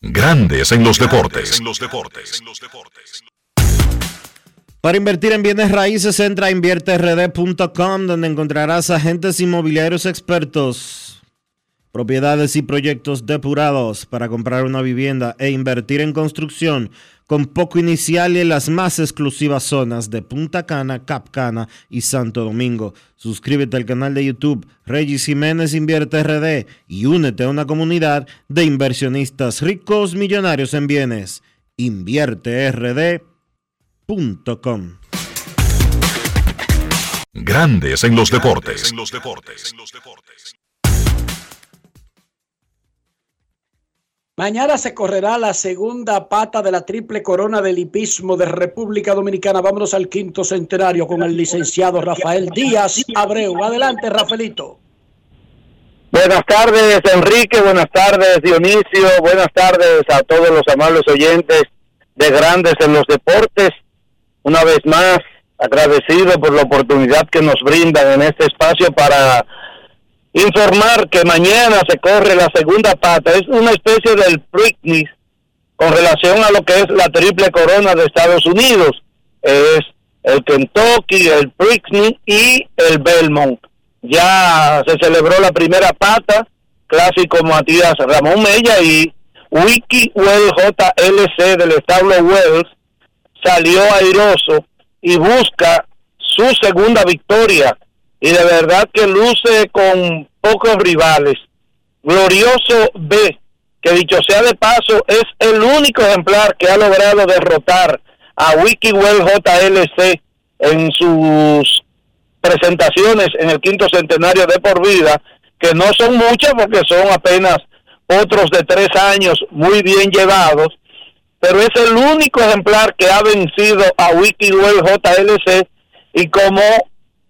Grandes en los deportes. Para invertir en bienes raíces, entra a invierterd.com donde encontrarás agentes inmobiliarios expertos, propiedades y proyectos depurados para comprar una vivienda e invertir en construcción con poco inicial y en las más exclusivas zonas de Punta Cana, Capcana y Santo Domingo. Suscríbete al canal de YouTube Regis Jiménez Invierte RD y únete a una comunidad de inversionistas ricos millonarios en bienes. InvierteRD.com Grandes en los deportes. Mañana se correrá la segunda pata de la triple corona del hipismo de República Dominicana. Vámonos al quinto centenario con el licenciado Rafael Díaz Abreu. Adelante, Rafaelito. Buenas tardes, Enrique. Buenas tardes, Dionisio. Buenas tardes a todos los amables oyentes de Grandes en los Deportes. Una vez más, agradecido por la oportunidad que nos brindan en este espacio para informar que mañana se corre la segunda pata. Es una especie del Preakness con relación a lo que es la triple corona de Estados Unidos. Es el Kentucky, el Preakness y el Belmont. Ya se celebró la primera pata, clásico Matías Ramón Mella y Wiki Well JLC del establo Wells salió airoso y busca su segunda victoria y de verdad que luce con pocos rivales. Glorioso B, que dicho sea de paso, es el único ejemplar que ha logrado derrotar a WikiWell JLC en sus presentaciones en el quinto centenario de por vida, que no son muchas porque son apenas otros de tres años muy bien llevados, pero es el único ejemplar que ha vencido a WikiWell JLC y como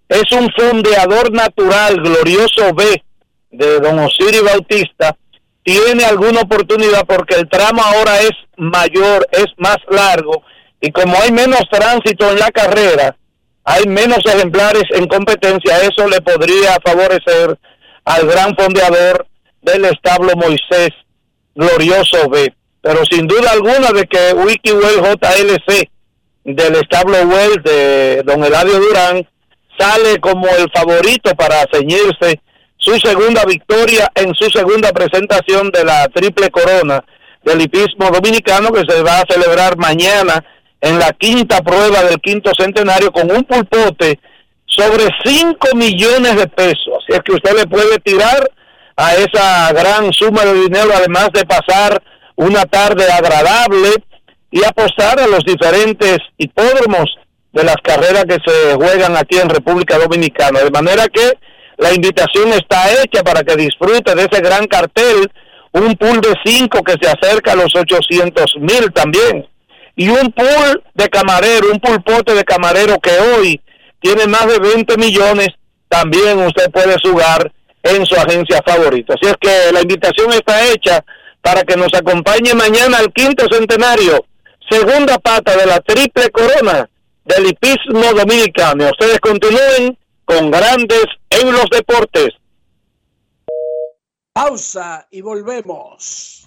es un fondeador natural, glorioso B, de Don Osiris Bautista, tiene alguna oportunidad porque el tramo ahora es mayor, es más largo, y como hay menos tránsito en la carrera, hay menos ejemplares en competencia, eso le podría favorecer al gran fondeador del establo Moisés Glorioso B. Pero sin duda alguna de que WikiWell JLC del establo Well de Don Eladio Durán sale como el favorito para ceñirse su segunda victoria en su segunda presentación de la triple corona del hipismo dominicano que se va a celebrar mañana en la quinta prueba del quinto centenario con un pulpote sobre 5 millones de pesos. Así es que usted le puede tirar a esa gran suma de dinero, además de pasar una tarde agradable y apostar a los diferentes hipódromos de las carreras que se juegan aquí en República Dominicana. De manera que la invitación está hecha para que disfrute de ese gran cartel, un pool de 5 que se acerca a los 800 mil también, y un pool de camarero, un pulpote de camarero que hoy tiene más de 20 millones, también usted puede jugar en su agencia favorita. Así es que la invitación está hecha para que nos acompañe mañana al quinto centenario, segunda pata de la triple corona del hipismo dominicano. Ustedes continúen con grandes en los deportes. Pausa y volvemos.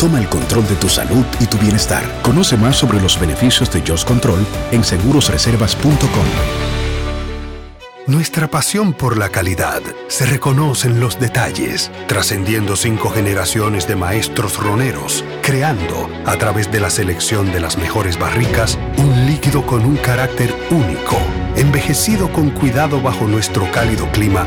toma el control de tu salud y tu bienestar. Conoce más sobre los beneficios de Just Control en segurosreservas.com. Nuestra pasión por la calidad se reconoce en los detalles, trascendiendo cinco generaciones de maestros roneros, creando, a través de la selección de las mejores barricas, un líquido con un carácter único, envejecido con cuidado bajo nuestro cálido clima,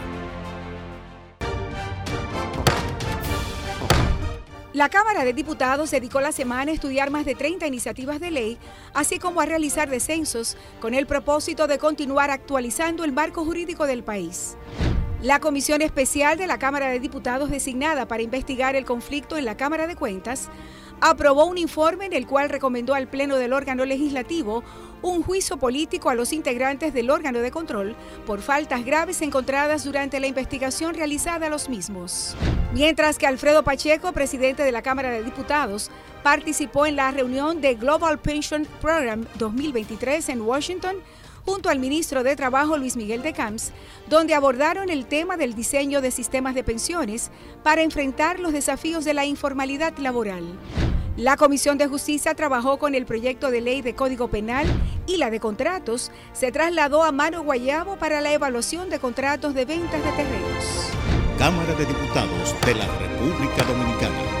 La Cámara de Diputados dedicó la semana a estudiar más de 30 iniciativas de ley, así como a realizar descensos, con el propósito de continuar actualizando el marco jurídico del país. La Comisión Especial de la Cámara de Diputados designada para investigar el conflicto en la Cámara de Cuentas aprobó un informe en el cual recomendó al Pleno del órgano legislativo un juicio político a los integrantes del órgano de control por faltas graves encontradas durante la investigación realizada a los mismos. Mientras que Alfredo Pacheco, presidente de la Cámara de Diputados, participó en la reunión de Global Pension Program 2023 en Washington, junto al ministro de Trabajo Luis Miguel de Camps, donde abordaron el tema del diseño de sistemas de pensiones para enfrentar los desafíos de la informalidad laboral. La Comisión de Justicia trabajó con el proyecto de ley de Código Penal y la de contratos se trasladó a Mano Guayabo para la evaluación de contratos de ventas de terrenos. Cámara de Diputados de la República Dominicana.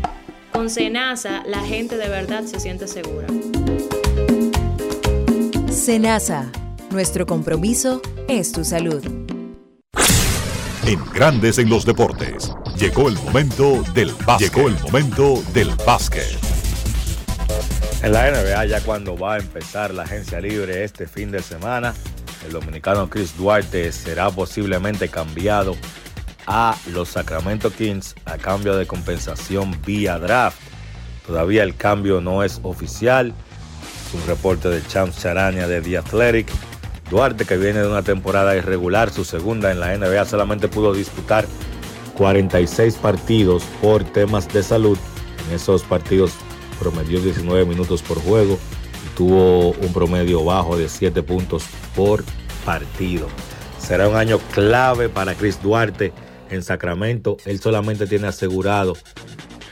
Con Senasa, la gente de verdad se siente segura. Senasa, nuestro compromiso es tu salud. En Grandes en los Deportes, llegó el momento del básquet. Llegó el momento del básquet. En la NBA, ya cuando va a empezar la agencia libre este fin de semana, el dominicano Chris Duarte será posiblemente cambiado a los Sacramento Kings a cambio de compensación vía draft. Todavía el cambio no es oficial. Es un reporte de Champs Charania de The Athletic. Duarte, que viene de una temporada irregular, su segunda en la NBA, solamente pudo disputar 46 partidos por temas de salud. En esos partidos promedió 19 minutos por juego y tuvo un promedio bajo de 7 puntos por partido. Será un año clave para Chris Duarte en Sacramento. Él solamente tiene asegurado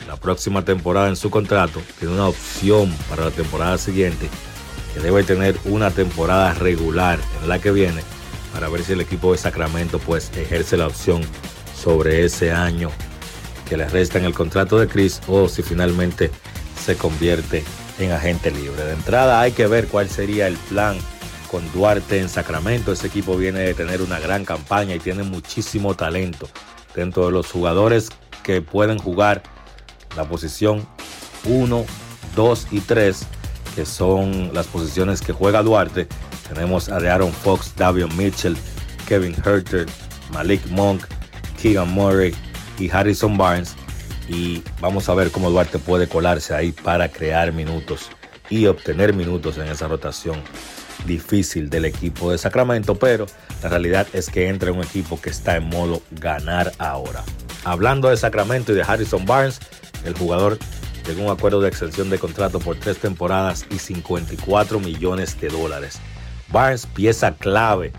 la próxima temporada en su contrato. Tiene una opción para la temporada siguiente que debe tener una temporada regular en la que viene para ver si el equipo de Sacramento pues ejerce la opción sobre ese año que le resta en el contrato de Chris o si finalmente se convierte en agente libre. De entrada hay que ver cuál sería el plan con Duarte en Sacramento. Ese equipo viene de tener una gran campaña y tiene muchísimo talento dentro de los jugadores que pueden jugar la posición 1, 2 y 3, que son las posiciones que juega Duarte. Tenemos a Aaron Fox, Davion Mitchell, Kevin Herter, Malik Monk, Keegan Murray y Harrison Barnes. Y vamos a ver cómo Duarte puede colarse ahí para crear minutos y obtener minutos en esa rotación difícil del equipo de Sacramento, pero la realidad es que entra un equipo que está en modo ganar ahora. Hablando de Sacramento y de Harrison Barnes, el jugador llegó a un acuerdo de extensión de contrato por tres temporadas y 54 millones de dólares. Barnes, pieza clave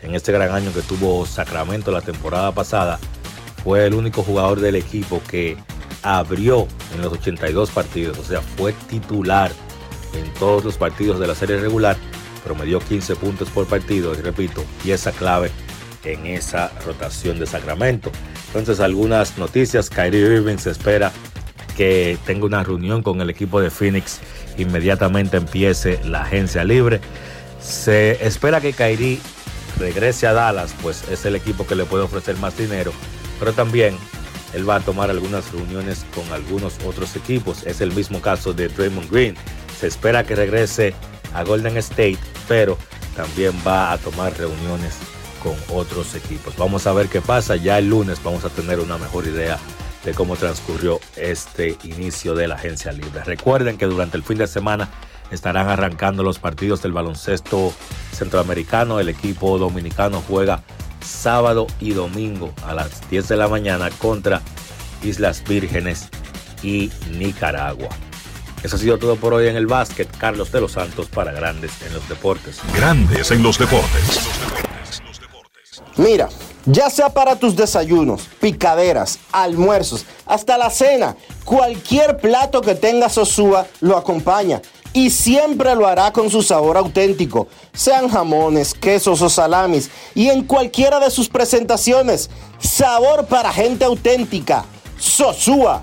en este gran año que tuvo Sacramento la temporada pasada, fue el único jugador del equipo que abrió en los 82 partidos, o sea, fue titular en todos los partidos de la serie regular promedió 15 puntos por partido y repito, pieza clave en esa rotación de Sacramento. Entonces algunas noticias, Kyrie Irving se espera que tenga una reunión con el equipo de Phoenix, inmediatamente empiece la agencia libre. Se espera que Kyrie regrese a Dallas, pues es el equipo que le puede ofrecer más dinero, pero también él va a tomar algunas reuniones con algunos otros equipos. Es el mismo caso de Draymond Green. Se espera que regrese a Golden State, pero también va a tomar reuniones con otros equipos. Vamos a ver qué pasa. Ya el lunes vamos a tener una mejor idea de cómo transcurrió este inicio de la agencia libre. Recuerden que durante el fin de semana estarán arrancando los partidos del baloncesto centroamericano. El equipo dominicano juega sábado y domingo a las 10 de la mañana contra Islas Vírgenes y Nicaragua. Eso ha sido todo por hoy en el básquet. Carlos de los Santos para Grandes en los Deportes. Grandes en los Deportes. Mira, ya sea para tus desayunos, picaderas, almuerzos, hasta la cena, cualquier plato que tenga Sosúa lo acompaña y siempre lo hará con su sabor auténtico, sean jamones, quesos o salamis y en cualquiera de sus presentaciones. Sabor para gente auténtica. Sosúa,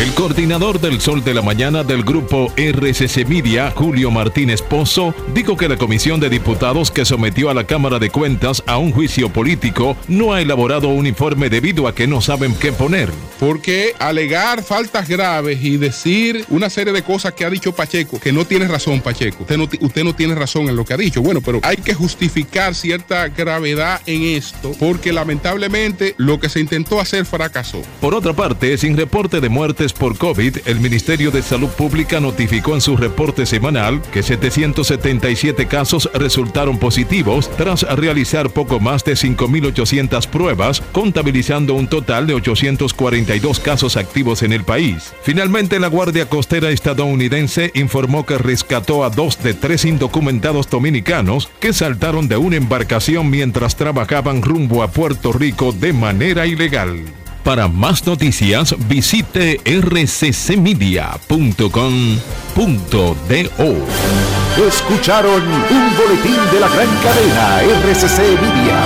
El coordinador del Sol de la Mañana del grupo RCC Media, Julio Martínez Pozo, dijo que la comisión de diputados que sometió a la Cámara de Cuentas a un juicio político no ha elaborado un informe debido a que no saben qué poner. Porque alegar faltas graves y decir una serie de cosas que ha dicho Pacheco, que no tiene razón Pacheco, usted no, ti- usted no tiene razón en lo que ha dicho. Bueno, pero hay que justificar cierta gravedad en esto, porque lamentablemente lo que se intentó hacer fracasó. Por otra parte, sin reporte de muertes por COVID, el Ministerio de Salud Pública notificó en su reporte semanal que 777 casos resultaron positivos tras realizar poco más de 5.800 pruebas, contabilizando un total de 842 casos activos en el país. Finalmente, la Guardia Costera estadounidense informó que rescató a dos de tres indocumentados dominicanos que saltaron de una embarcación mientras trabajaban rumbo a Puerto Rico de manera ilegal. Para más noticias, visite rccmedia.com.do. Escucharon un boletín de la gran cadena RCC Media.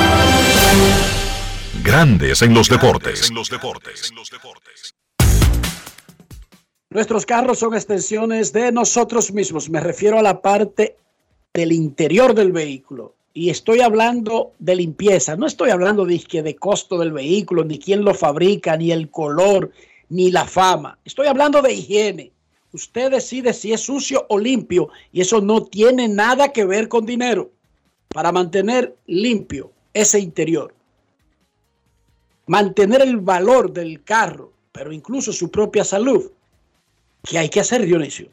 Grandes en los deportes. Nuestros carros son extensiones de nosotros mismos. Me refiero a la parte del interior del vehículo. Y estoy hablando de limpieza. No estoy hablando de, de costo del vehículo, ni quién lo fabrica, ni el color, ni la fama. Estoy hablando de higiene. Usted decide si es sucio o limpio. Y eso no tiene nada que ver con dinero. Para mantener limpio ese interior. Mantener el valor del carro, pero incluso su propia salud. ¿Qué hay que hacer, Dionisio?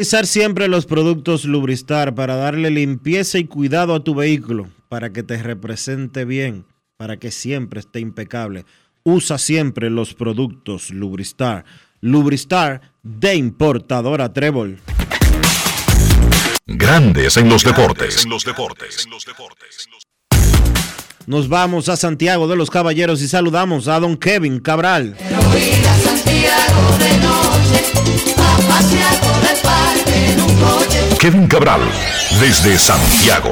Utilizar siempre los productos Lubristar para darle limpieza y cuidado a tu vehículo, para que te represente bien, para que siempre esté impecable. Usa siempre los productos Lubristar. Lubristar de importadora Trébol. Grandes en los deportes. En los deportes. Nos vamos a Santiago de los Caballeros y saludamos a don Kevin Cabral. Kevin Cabral, desde Santiago.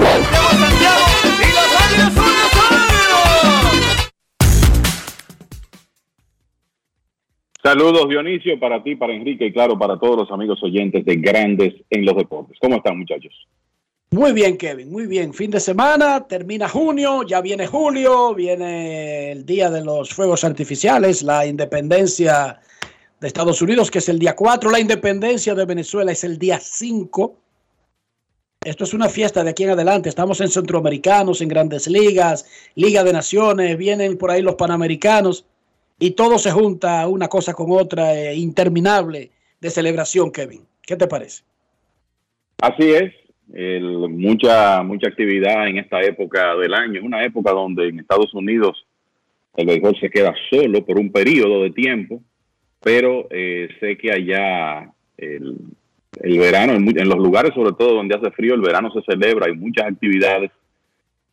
Saludos Dionisio para ti, para Enrique y claro para todos los amigos oyentes de Grandes en los Deportes. ¿Cómo están muchachos? Muy bien, Kevin, muy bien. Fin de semana, termina junio, ya viene julio, viene el día de los fuegos artificiales, la independencia de Estados Unidos, que es el día 4, la independencia de Venezuela es el día 5. Esto es una fiesta de aquí en adelante. Estamos en centroamericanos, en grandes ligas, Liga de Naciones, vienen por ahí los panamericanos y todo se junta una cosa con otra eh, interminable de celebración, Kevin. ¿Qué te parece? Así es, mucha, mucha actividad en esta época del año. Una época donde en Estados Unidos el béisbol se queda solo por un periodo de tiempo, pero eh, sé que allá el, verano, en, en los lugares sobre todo donde hace frío, el verano se celebra, hay muchas actividades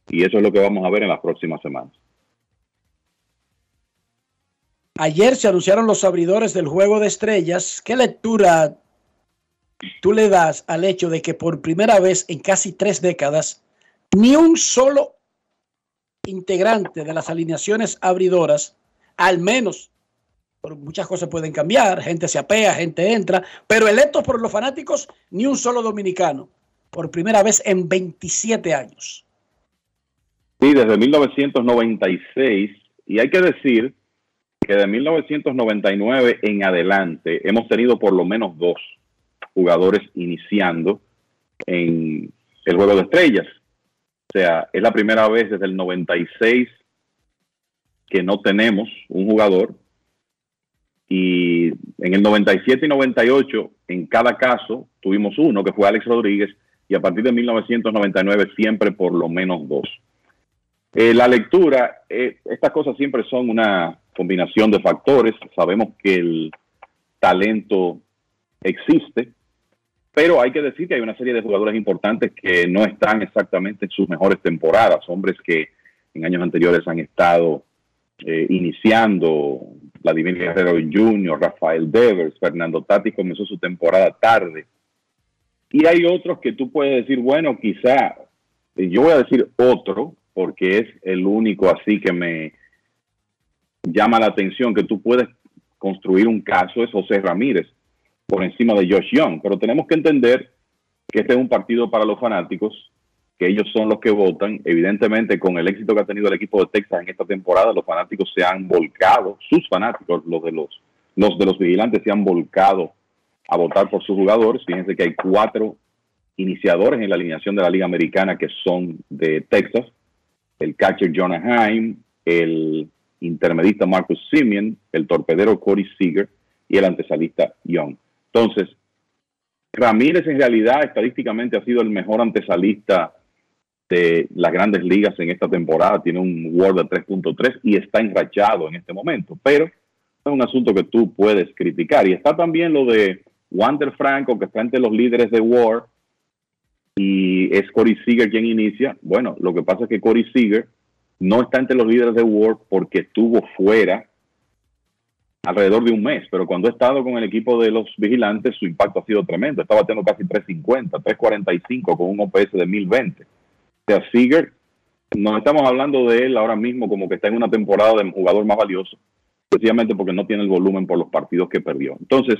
y eso es lo que vamos a ver en las próximas semanas. Ayer se anunciaron los abridores del Juego de Estrellas. ¿Qué lectura tú le das al hecho de que por primera vez en casi tres décadas ni un solo integrante de las alineaciones abridoras, al menos, muchas cosas pueden cambiar, gente se apea, gente entra, pero electos por los fanáticos, ni un solo dominicano, por primera vez en 27 años. Sí, desde 1996, y hay que decir que de 1999 en adelante hemos tenido por lo menos dos jugadores iniciando en el juego de estrellas. O sea, es la primera vez desde el 96 que no tenemos un jugador y en el 97 y 98 en cada caso tuvimos uno que fue Alex Rodríguez y a partir de 1999 siempre por lo menos dos. Eh, la lectura, eh, estas cosas siempre son una combinación de factores. Sabemos que el talento existe, pero hay que decir que hay una serie de jugadores importantes que no están exactamente en sus mejores temporadas, hombres que en años anteriores han estado eh, iniciando, Vladimir Guerrero Jr., Rafael Devers, Fernando Tati comenzó su temporada tarde. Y hay otros que tú puedes decir, bueno, quizá, yo voy a decir otro, porque es el único así que me llama la atención, que tú puedes construir un caso, es José Ramírez, por encima de Josh Young. Pero tenemos que entender que este es un partido para los fanáticos, que ellos son los que votan. Evidentemente, con el éxito que ha tenido el equipo de Texas en esta temporada, los fanáticos se han volcado, sus fanáticos, los de los, los de los vigilantes se han volcado a votar por sus jugadores. Fíjense que hay cuatro iniciadores en la alineación de la Liga Americana que son de Texas. El catcher Jonah Heim, el intermedista Marcus Simeon, el torpedero Corey Seager y el antesalista Young. Entonces, Ramírez en realidad estadísticamente ha sido el mejor antesalista de las grandes ligas en esta temporada. Tiene un WAR de 3.3 y está enrachado en este momento. Pero es un asunto que tú puedes criticar. Y está también lo de Wander Franco, que está entre los líderes de WAR, y es Corey Seager quien inicia. Bueno, lo que pasa es que Corey Seager no está entre los líderes de WAR porque estuvo fuera alrededor de un mes, pero cuando ha estado con el equipo de los vigilantes, su impacto ha sido tremendo. Está batiendo casi 350, 345 con un OPS de 1020. Sea, Seager, no estamos hablando de él ahora mismo como que está en una temporada de jugador más valioso, precisamente porque no tiene el volumen por los partidos que perdió. Entonces,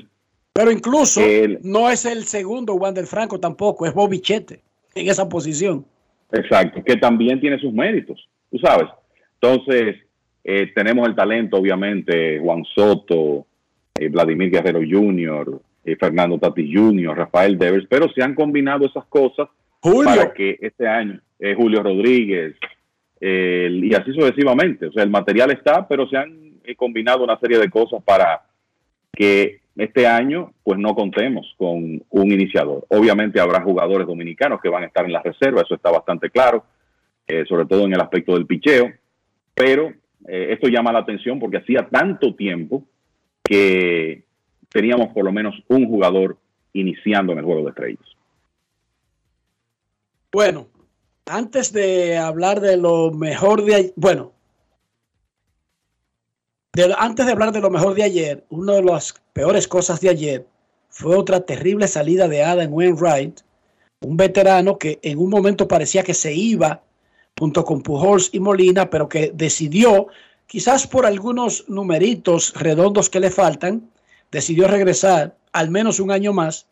pero incluso no es el segundo Wander Franco tampoco, es Bobichete en esa posición. Exacto, que también tiene sus méritos, tú sabes. Entonces, eh, tenemos el talento, obviamente, Juan Soto, eh, Vladimir Guerrero Jr., eh, Fernando Tati Jr., Rafael Devers, pero se han combinado esas cosas para que este año, Julio Rodríguez, y así sucesivamente. O sea, el material está, pero se han combinado una serie de cosas para que este año pues no contemos con un iniciador. Obviamente habrá jugadores dominicanos que van a estar en la reserva, eso está bastante claro, sobre todo en el aspecto del picheo, pero eh, esto llama la atención porque hacía tanto tiempo que teníamos por lo menos un jugador iniciando en el juego de estrellas. Bueno, antes de hablar de lo mejor de ayer, bueno, antes de hablar de lo mejor de ayer, una de las peores cosas de ayer fue otra terrible salida de Adam Wainwright, un veterano que en un momento parecía que se iba junto con Pujols y Molina, pero que decidió, quizás por algunos numeritos redondos que le faltan, decidió regresar al menos un año más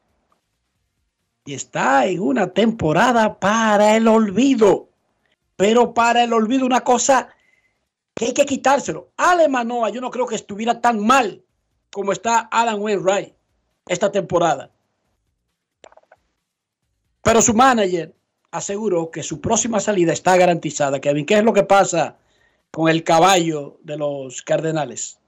y está en una temporada para el olvido. Pero para el olvido una cosa que hay que quitárselo. Alemanoa yo no creo que estuviera tan mal como está Adam Wainwright esta temporada. Pero su manager aseguró que su próxima salida está garantizada. Kevin, ¿qué es lo que pasa con el caballo de los Cardenales?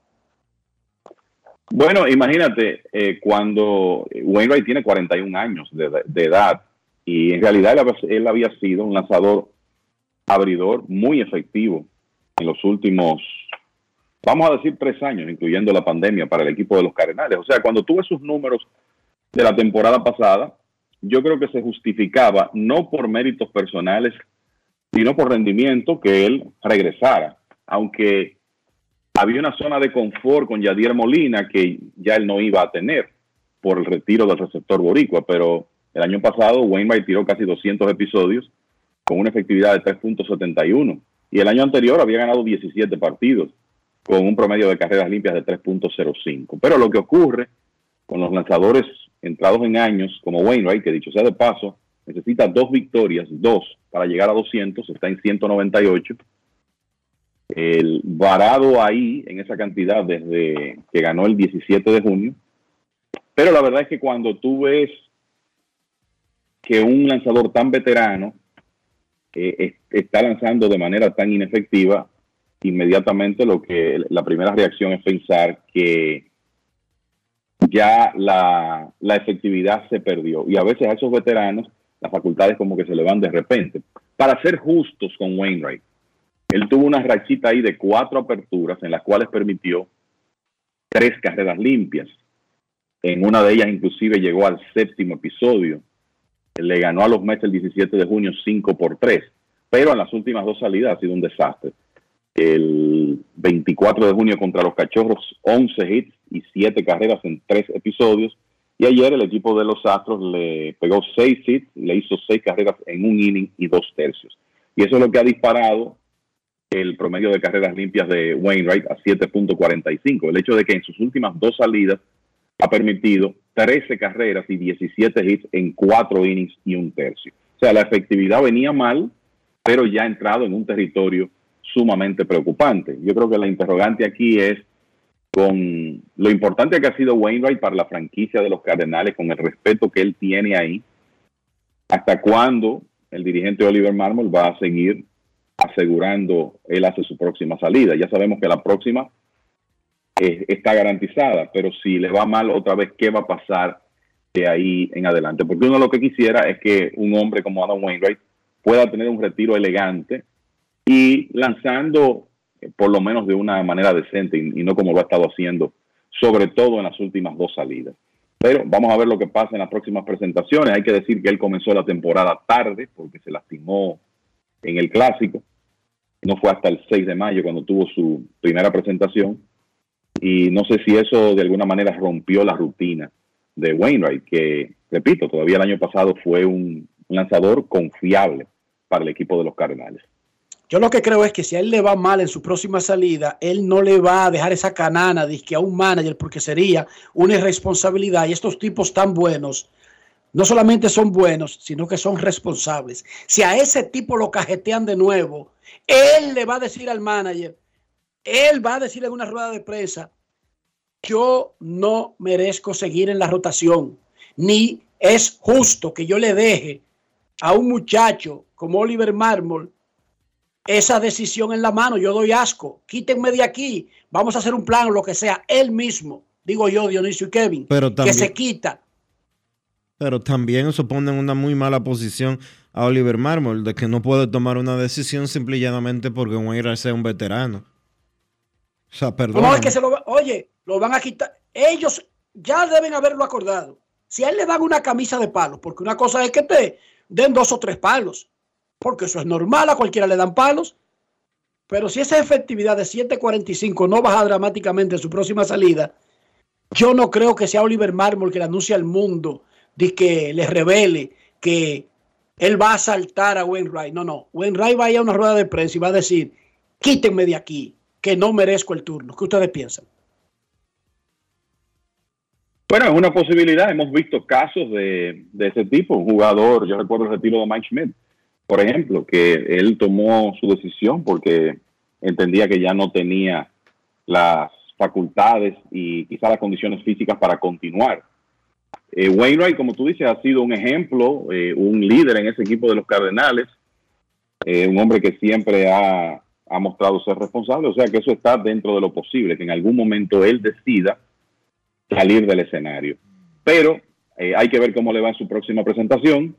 Bueno, imagínate, eh, cuando Wainwright tiene 41 años de, edad y en realidad él, había sido un lanzador abridor muy efectivo en los últimos, vamos a decir, tres años, incluyendo la pandemia para el equipo de los Cardenales. O sea, cuando tuve sus números de la temporada pasada, yo creo que se justificaba no por méritos personales, sino por rendimiento que él regresara, aunque había una zona de confort con Yadier Molina que ya él no iba a tener por el retiro del receptor boricua, pero el año pasado Wainwright tiró casi 200 episodios con una efectividad de 3.71 y el año anterior había ganado 17 partidos con un promedio de carreras limpias de 3.05. Pero lo que ocurre con los lanzadores entrados en años como Wainwright, que dicho sea de paso, necesita dos victorias, dos, para llegar a 200, está en 198. El varado ahí en esa cantidad desde que ganó el 17 de junio. Pero la verdad es que cuando tú ves que un lanzador tan veterano eh, está lanzando de manera tan inefectiva, inmediatamente lo que la primera reacción es pensar que ya la, efectividad se perdió. Y a veces a esos veteranos las facultades como que se le van de repente. Para ser justos con Wainwright, él tuvo una rachita ahí de cuatro aperturas en las cuales permitió tres carreras limpias. En una de ellas inclusive llegó al séptimo episodio. Le ganó a los Mets el 17 de junio 5 por 3. Pero en las últimas dos salidas ha sido un desastre. El 24 de junio contra los Cachorros, 11 hits y 7 carreras en 3 episodios. Y ayer el equipo de los Astros le pegó 6 hits, le hizo 6 carreras en un inning y 2 tercios. Y eso es lo que ha disparado el promedio de carreras limpias de Wainwright a 7.45. El hecho de que en sus últimas dos salidas ha permitido 13 carreras y 17 hits en 4 innings y un tercio. O sea, la efectividad venía mal, pero ya ha entrado en un territorio sumamente preocupante. Yo creo que la interrogante aquí es con lo importante que ha sido Wainwright para la franquicia de los Cardenales, con el respeto que él tiene ahí, hasta cuándo el dirigente Oliver Marmol va a seguir asegurando él hace su próxima salida. Ya sabemos que la próxima eh, está garantizada, pero si le va mal otra vez, ¿qué va a pasar de ahí en adelante? Porque uno lo que quisiera es que un hombre como Adam Wainwright pueda tener un retiro elegante y lanzando eh, por lo menos de una manera decente y, y no como lo ha estado haciendo, sobre todo en las últimas dos salidas. Pero vamos a ver lo que pasa en las próximas presentaciones. Hay que decir que él comenzó la temporada tarde porque se lastimó en el clásico. No fue hasta el 6 de mayo cuando tuvo su primera presentación. Y no sé si eso de alguna manera rompió la rutina de Wainwright, que, repito, todavía el año pasado fue un lanzador confiable para el equipo de los Cardenales. Yo lo que creo es que si a él le va mal en su próxima salida, él no le va a dejar esa canana de que a un manager porque sería una irresponsabilidad. Y estos tipos tan buenos no solamente son buenos, sino que son responsables. Si a ese tipo lo cajetean de nuevo, él le va a decir al manager, él va a decirle en una rueda de prensa, yo no merezco seguir en la rotación, ni es justo que yo le deje a un muchacho como Oliver Marmol esa decisión en la mano. Yo doy asco, quítenme de aquí, vamos a hacer un plan o lo que sea. Él mismo, digo yo, Dionisio y Kevin, Pero también- que se quita. Pero también eso pone en una muy mala posición a Oliver Marmol, de que no puede tomar una decisión simple y llanamente porque Wainwright sea un veterano. O sea, perdón. No, es que se lo va- oye, lo van a quitar. Ellos ya deben haberlo acordado. Si a él le dan una camisa de palos, porque una cosa es que te den dos o tres palos, porque eso es normal, a cualquiera le dan palos. Pero si esa efectividad de 7.45 no baja dramáticamente en su próxima salida, yo no creo que sea Oliver Marmol que le anuncie al mundo de que le revele que él va a saltar a Wainwright. No, no. Wainwright va a ir a una rueda de prensa y va a decir, quítenme de aquí, que no merezco el turno. ¿Qué ustedes piensan? Bueno, es una posibilidad. Hemos visto casos de, de ese tipo. Un jugador, yo recuerdo el retiro de Mike Schmidt, por ejemplo, que él tomó su decisión porque entendía que ya no tenía las facultades y quizá las condiciones físicas para continuar. Eh, Wainwright, como tú dices, ha sido un ejemplo, eh, un líder en ese equipo de los Cardenales, eh, un hombre que siempre ha, ha mostrado ser responsable, o sea que eso está dentro de lo posible, que en algún momento él decida salir del escenario. Pero eh, hay que ver cómo le va en su próxima presentación,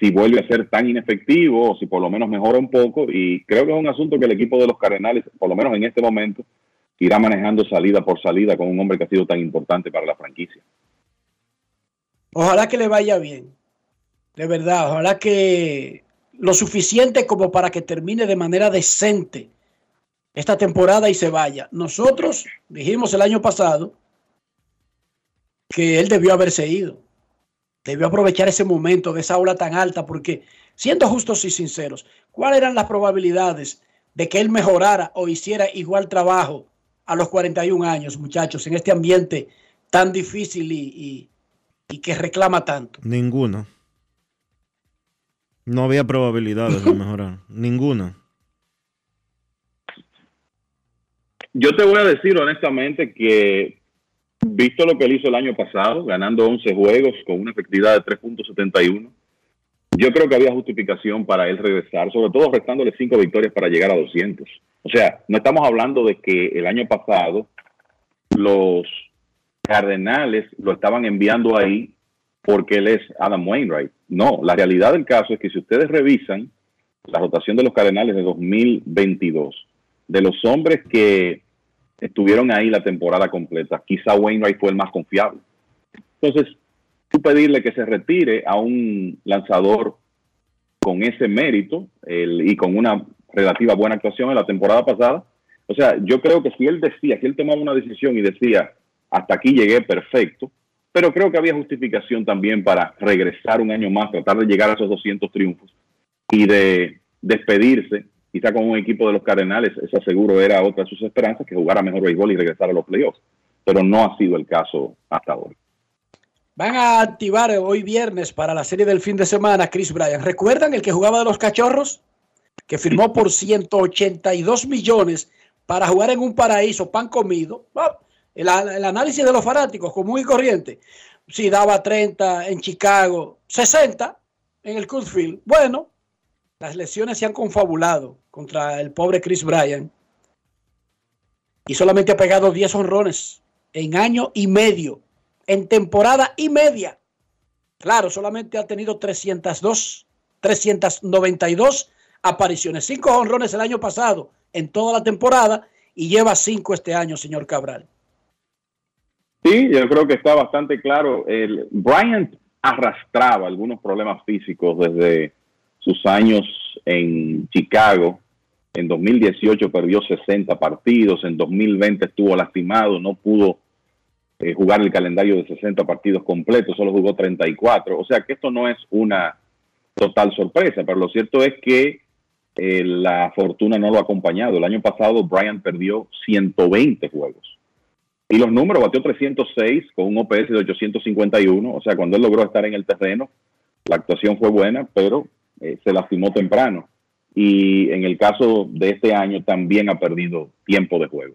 si vuelve a ser tan inefectivo o si por lo menos mejora un poco. Y creo que es un asunto que el equipo de los Cardenales, por lo menos en este momento, irá manejando salida por salida con un hombre que ha sido tan importante para la franquicia. Ojalá que le vaya bien. De verdad, ojalá que lo suficiente como para que termine de manera decente esta temporada y se vaya. Nosotros dijimos el año pasado que él debió haberse ido. Debió aprovechar ese momento de esa ola tan alta porque, siendo justos y sinceros, ¿cuáles eran las probabilidades de que él mejorara o hiciera igual trabajo a los 41 años, muchachos, en este ambiente tan difícil y, y- y que reclama tanto? Ninguna. No había probabilidades de *laughs* mejorar. Ninguna. Yo te voy a decir honestamente que, visto lo que él hizo el año pasado, ganando 11 juegos con una efectividad de 3.71, yo creo que había justificación para él regresar, sobre todo restándole 5 victorias para llegar a 200. O sea, no estamos hablando de que el año pasado los Cardenales lo estaban enviando ahí porque él es Adam Wainwright. No, la realidad del caso es que si ustedes revisan la rotación de los Cardenales de 2022, de los hombres que estuvieron ahí la temporada completa, quizá Wainwright fue el más confiable. Entonces, tú pedirle que se retire a un lanzador con ese mérito y con una relativa buena actuación en la temporada pasada, o sea, yo creo que si él decía, si él tomaba una decisión y decía, hasta aquí llegué perfecto, pero creo que había justificación también para regresar un año más, tratar de llegar a esos 200 triunfos y de despedirse, quizá con un equipo de los Cardenales, esa seguro era otra de sus esperanzas, que jugara mejor béisbol y regresar a los playoffs, pero no ha sido el caso hasta ahora. Van a activar hoy viernes para la serie del fin de semana Chris Bryan. ¿Recuerdan el que jugaba de los Cachorros? Que firmó por 182 millones para jugar en un paraíso, pan comido. El, análisis de los fanáticos, común y corriente. Si daba 30 en Chicago, 60 en el Cookfield. Bueno, las lesiones se han confabulado contra el pobre Chris Bryan. Y solamente ha pegado 10 honrones en año y medio, en temporada y media. Claro, solamente ha tenido 302, 392 apariciones, 5 honrones el año pasado en toda la temporada y lleva 5 este año, señor Cabral. Sí, yo creo que está bastante claro. El Bryant arrastraba algunos problemas físicos desde sus años en Chicago. En 2018 perdió 60 partidos, en 2020 estuvo lastimado, no pudo eh, jugar el calendario de 60 partidos completos, solo jugó 34. O sea que esto no es una total sorpresa, pero lo cierto es que eh, la fortuna no lo ha acompañado. El año pasado Bryant perdió 120 juegos y los números, batió 306 con un OPS de 851. O sea, cuando él logró estar en el terreno, la actuación fue buena, pero eh, se lastimó temprano. Y en el caso de este año también ha perdido tiempo de juego.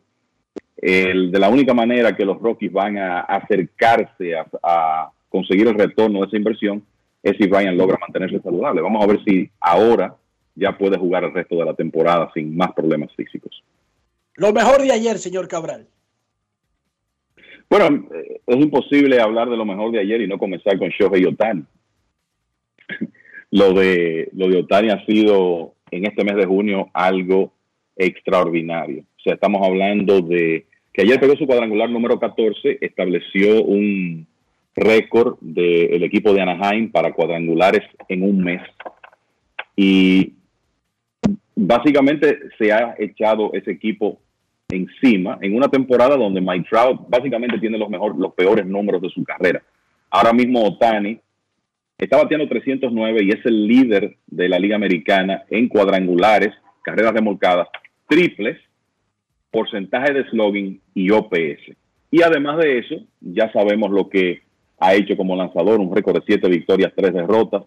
De la única manera que los Rockies van a acercarse a, conseguir el retorno de esa inversión es si Brian logra mantenerse saludable. Vamos a ver si ahora ya puede jugar el resto de la temporada sin más problemas físicos. Lo mejor de ayer, señor Cabral. Bueno, eh, es imposible hablar de lo mejor de ayer y no comenzar con Shohei Otani. *laughs* lo de lo de Otani ha sido en este mes de junio algo extraordinario. O sea, estamos hablando de que ayer pegó su cuadrangular número 14, estableció un récord del equipo de Anaheim para cuadrangulares en un mes. Y básicamente se ha echado ese equipo encima en una temporada donde Mike Trout básicamente tiene los, los peores números de su carrera. Ahora mismo Otani está bateando 309 y es el líder de la Liga Americana en cuadrangulares, carreras remolcadas, triples, porcentaje de slogan y OPS. Y además de eso, ya sabemos lo que ha hecho como lanzador, un récord de 7 victorias, 3 derrotas,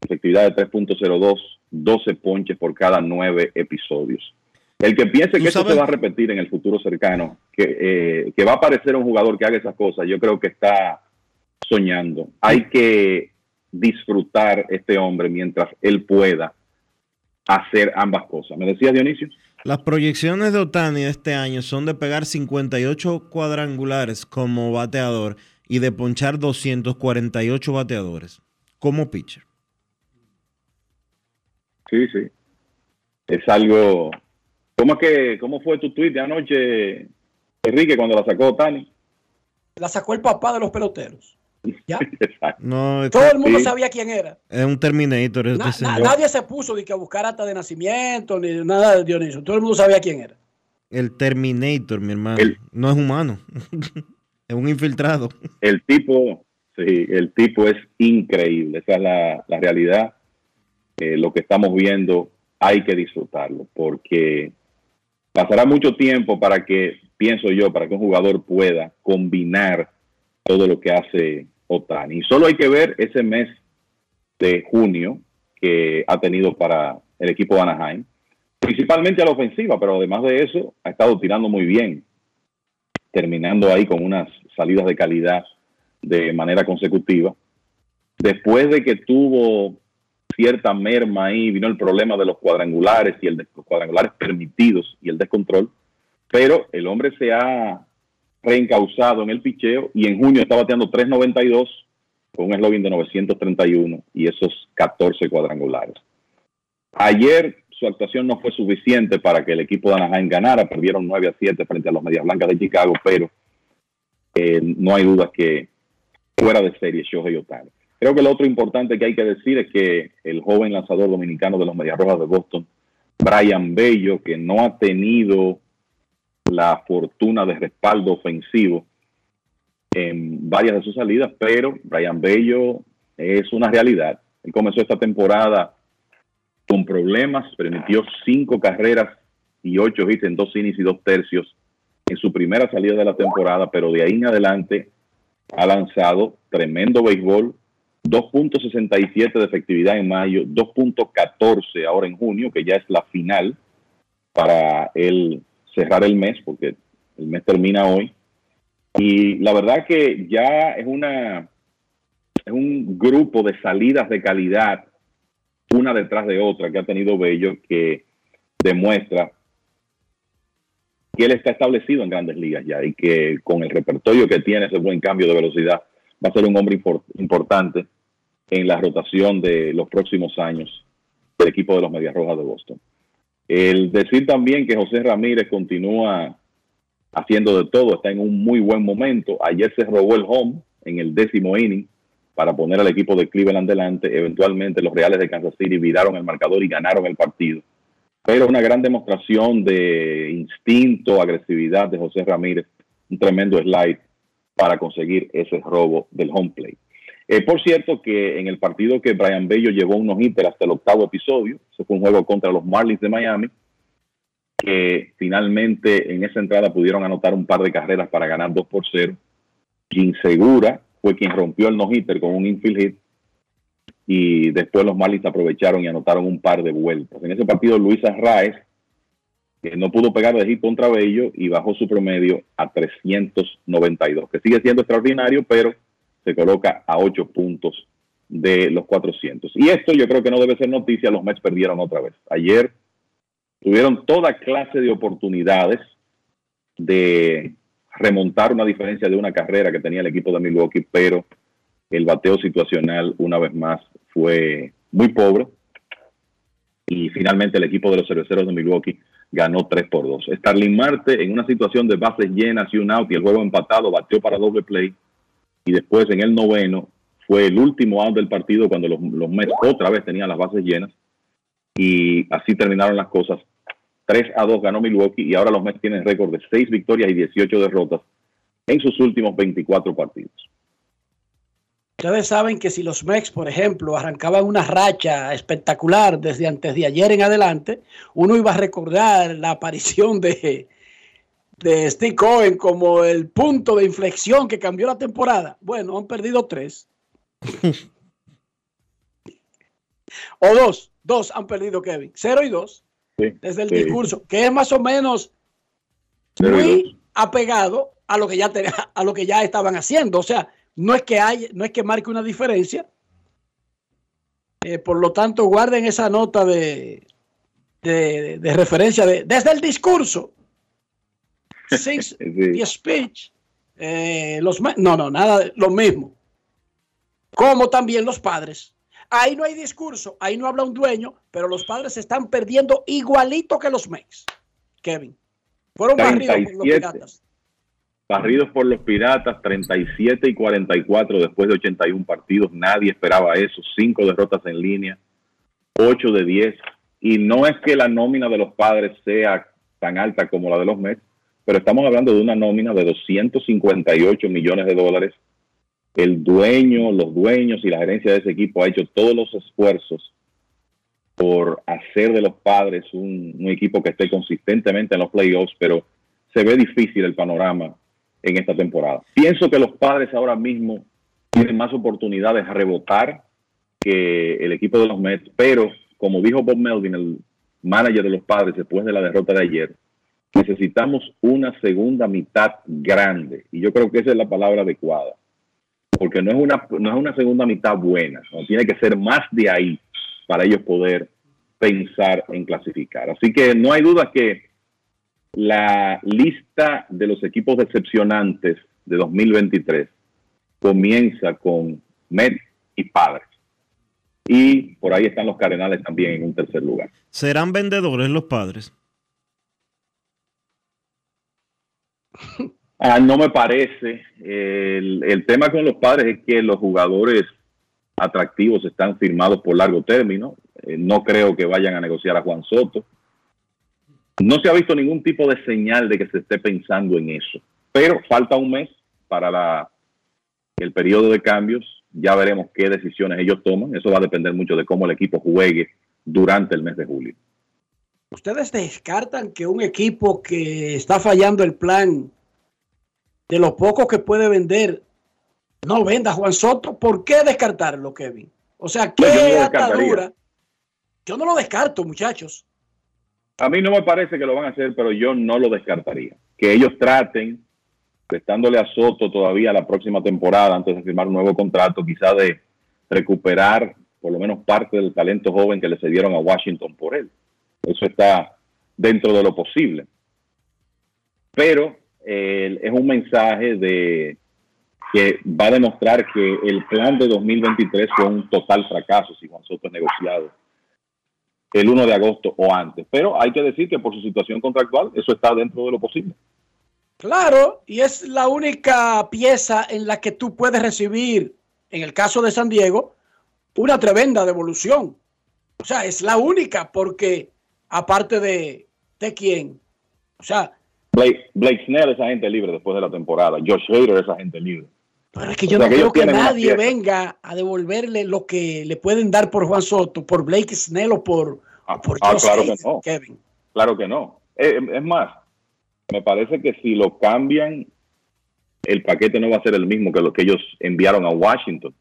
efectividad de 3.02, 12 ponches por cada 9 episodios. El que piense que eso se va a repetir en el futuro cercano, eh, que, va a aparecer un jugador que haga esas cosas, yo creo que está soñando. Hay que disfrutar este hombre mientras él pueda hacer ambas cosas. ¿Me decía Dionisio? Las proyecciones de Otani de este año son de pegar 58 cuadrangulares como bateador y de ponchar 248 bateadores como pitcher. Sí, sí. Es algo ¿Cómo, que, ¿Cómo fue tu tweet de anoche, Enrique, cuando la sacó Tani? La sacó el papá de los peloteros. ¿Ya? *laughs* No, Todo el mundo sabía quién era. Es un Terminator. nadie se puso de que a buscar acta de nacimiento ni nada de Dionisio. Todo el mundo sabía quién era. El Terminator, mi hermano. no es humano. *laughs* es un infiltrado. El tipo, sí, el tipo es increíble. Esa es la, realidad. Eh, lo que estamos viendo hay que disfrutarlo porque pasará mucho tiempo para que, pienso yo, para que un jugador pueda combinar todo lo que hace Otani. Y solo hay que ver ese mes de junio que ha tenido para el equipo Anaheim, principalmente a la ofensiva, pero además de eso ha estado tirando muy bien, terminando ahí con unas salidas de calidad de manera consecutiva. Después de que tuvo cierta merma ahí, vino el problema de los cuadrangulares y el de, los cuadrangulares permitidos y el descontrol, pero el hombre se ha reencausado en el picheo y en junio está bateando 3.92 con un eslogan de 931 y esos 14 cuadrangulares. Ayer su actuación no fue suficiente para que el equipo de Anaheim ganara, perdieron 9 a 7 frente a los Medias Blancas de Chicago, pero eh, no hay duda que fuera de serie Shohei Otani. Creo que lo otro importante que hay que decir es que el joven lanzador dominicano de los Medias Rojas de Boston, Brian Bello, que no ha tenido la fortuna de respaldo ofensivo en varias de sus salidas, pero Brian Bello es una realidad. Él comenzó esta temporada con problemas, permitió cinco carreras y ocho hits en dos innings y dos tercios en su primera salida de la temporada, pero de ahí en adelante ha lanzado tremendo béisbol, 2.67 de efectividad en mayo, 2.14 ahora en junio, que ya es la final para él cerrar el mes, porque el mes termina hoy. Y la verdad que ya es una es un grupo de salidas de calidad, una detrás de otra, que ha tenido Bello, que demuestra que él está establecido en grandes ligas ya y que con el repertorio que tiene, ese buen cambio de velocidad, va a ser un hombre importante en la rotación de los próximos años del equipo de los Medias Rojas de Boston. El decir también que José Ramírez continúa haciendo de todo, está en un muy buen momento. Ayer se robó el home en el décimo inning para poner al equipo de Cleveland delante. Eventualmente los Reales de Kansas City viraron el marcador y ganaron el partido. Pero una gran demostración de instinto, agresividad de José Ramírez, un tremendo slide para conseguir ese robo del home plate. Eh, por cierto, que en el partido que Brian Bello llevó unos hitter hasta el octavo episodio, se fue un juego contra los Marlins de Miami, que finalmente en esa entrada pudieron anotar un par de carreras para ganar 2 por 0. Quien Segura fue quien rompió el no-hitter con un infield hit y después los Marlins aprovecharon y anotaron un par de vueltas. En ese partido Luis Arraez que no pudo pegar de hit contra Bello y bajó su promedio a 392, que sigue siendo extraordinario, pero se coloca a 8 puntos de los 400. Y esto yo creo que no debe ser noticia, los Mets perdieron otra vez. Ayer tuvieron toda clase de oportunidades de remontar una diferencia de una carrera que tenía el equipo de Milwaukee, pero el bateo situacional una vez más fue muy pobre y finalmente el equipo de los cerveceros de Milwaukee ganó 3 por 2. Starling Marte en una situación de bases llenas y un out y el juego empatado bateó para doble play y después en el noveno fue el último out del partido cuando los, los Mets otra vez tenían las bases llenas y así terminaron las cosas. 3 a 2 ganó Milwaukee y ahora los Mets tienen récord de 6 victorias y 18 derrotas en sus últimos 24 partidos. Ustedes saben que si los Mex, por ejemplo, arrancaban una racha espectacular desde antes de ayer en adelante, uno iba a recordar la aparición de, de Steve Cohen como el punto de inflexión que cambió la temporada. Bueno, han perdido tres. *laughs* o dos. Dos han perdido, Kevin. Cero y dos. desde el discurso, que es más o menos muy apegado a lo que ya a lo que ya estaban haciendo. O sea, no es que hay, no es que marque una diferencia. Eh, por lo tanto, guarden esa nota de, de, referencia de, desde el discurso. The *laughs* speech. Eh, los, no, no, nada, lo mismo. Como también los padres. Ahí no hay discurso, ahí no habla un dueño, pero los padres se están perdiendo igualito que los Mex. Kevin. Fueron barridos por los piratas. Barridos por los Piratas, 37 y 44 después de 81 partidos. Nadie esperaba eso. Cinco derrotas en línea, 8 de 10. Y no es que la nómina de los padres sea tan alta como la de los Mets, pero estamos hablando de una nómina de 258 millones de dólares. El dueño, los dueños y la gerencia de ese equipo ha hecho todos los esfuerzos por hacer de los padres un, equipo que esté consistentemente en los playoffs, pero se ve difícil el panorama en esta temporada. Pienso que los padres ahora mismo tienen más oportunidades a rebotar que el equipo de los Mets, pero como dijo Bob Melvin, el manager de los padres después de la derrota de ayer, necesitamos una segunda mitad grande. Y yo creo que esa es la palabra adecuada. Porque no es una, no es una segunda mitad buena. ¿no? Tiene que ser más de ahí para ellos poder pensar en clasificar. Así que no hay duda que la lista de los equipos decepcionantes de 2023 comienza con Mets y Padres. Y por ahí están los Cardenales también en un tercer lugar. ¿Serán vendedores los padres? Ah, no me parece. El, tema con los padres es que los jugadores atractivos están firmados por largo término. Eh, no creo que vayan a negociar a Juan Soto. No se ha visto ningún tipo de señal de que se esté pensando en eso. Pero falta un mes para el periodo de cambios. Ya veremos qué decisiones ellos toman. Eso va a depender mucho de cómo el equipo juegue durante el mes de julio. ¿Ustedes descartan que un equipo que está fallando el plan de los pocos que puede vender no venda a Juan Soto? ¿Por qué descartarlo, Kevin? O sea, ¿qué No, yo no atadura? Yo no lo descarto, muchachos. A mí no me parece que lo van a hacer, pero yo no lo descartaría. Que ellos traten, prestándole a Soto todavía la próxima temporada, antes de firmar un nuevo contrato, quizá de recuperar por lo menos parte del talento joven que le cedieron a Washington por él. Eso está dentro de lo posible. Pero eh, es un mensaje de que va a demostrar que el plan de 2023 fue un total fracaso si Juan Soto es negociado el 1 de agosto o antes. Pero hay que decir que por su situación contractual eso está dentro de lo posible. Claro, y es la única pieza en la que tú puedes recibir, en el caso de San Diego, una tremenda devolución. O sea, es la única porque aparte de, ¿de quién? O sea, Blake, Blake Snell es agente libre después de la temporada. Josh Hader es agente libre. pero es que yo O sea, no creo que nadie venga a devolverle lo que le pueden dar por Juan Soto, por Blake Snell o por, o por Ah, Josh claro que Hader, no. Kevin. Claro que no. Eh, es más, me parece que si lo cambian, el paquete no va a ser el mismo que lo que ellos enviaron a Washington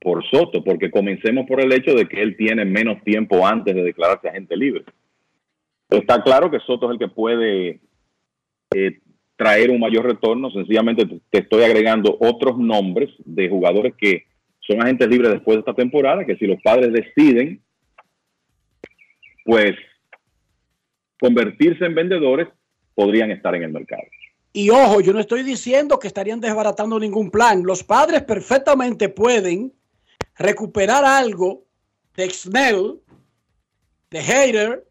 por Soto, porque comencemos por el hecho de que él tiene menos tiempo antes de declararse agente libre. Está claro que Soto es el que puede eh, traer un mayor retorno, sencillamente te- estoy agregando otros nombres de jugadores que son agentes libres después de esta temporada, que si los padres deciden, pues convertirse en vendedores, podrían estar en el mercado. Y ojo, yo no estoy diciendo que estarían desbaratando ningún plan. Los padres perfectamente pueden recuperar algo de Snell, de Hater,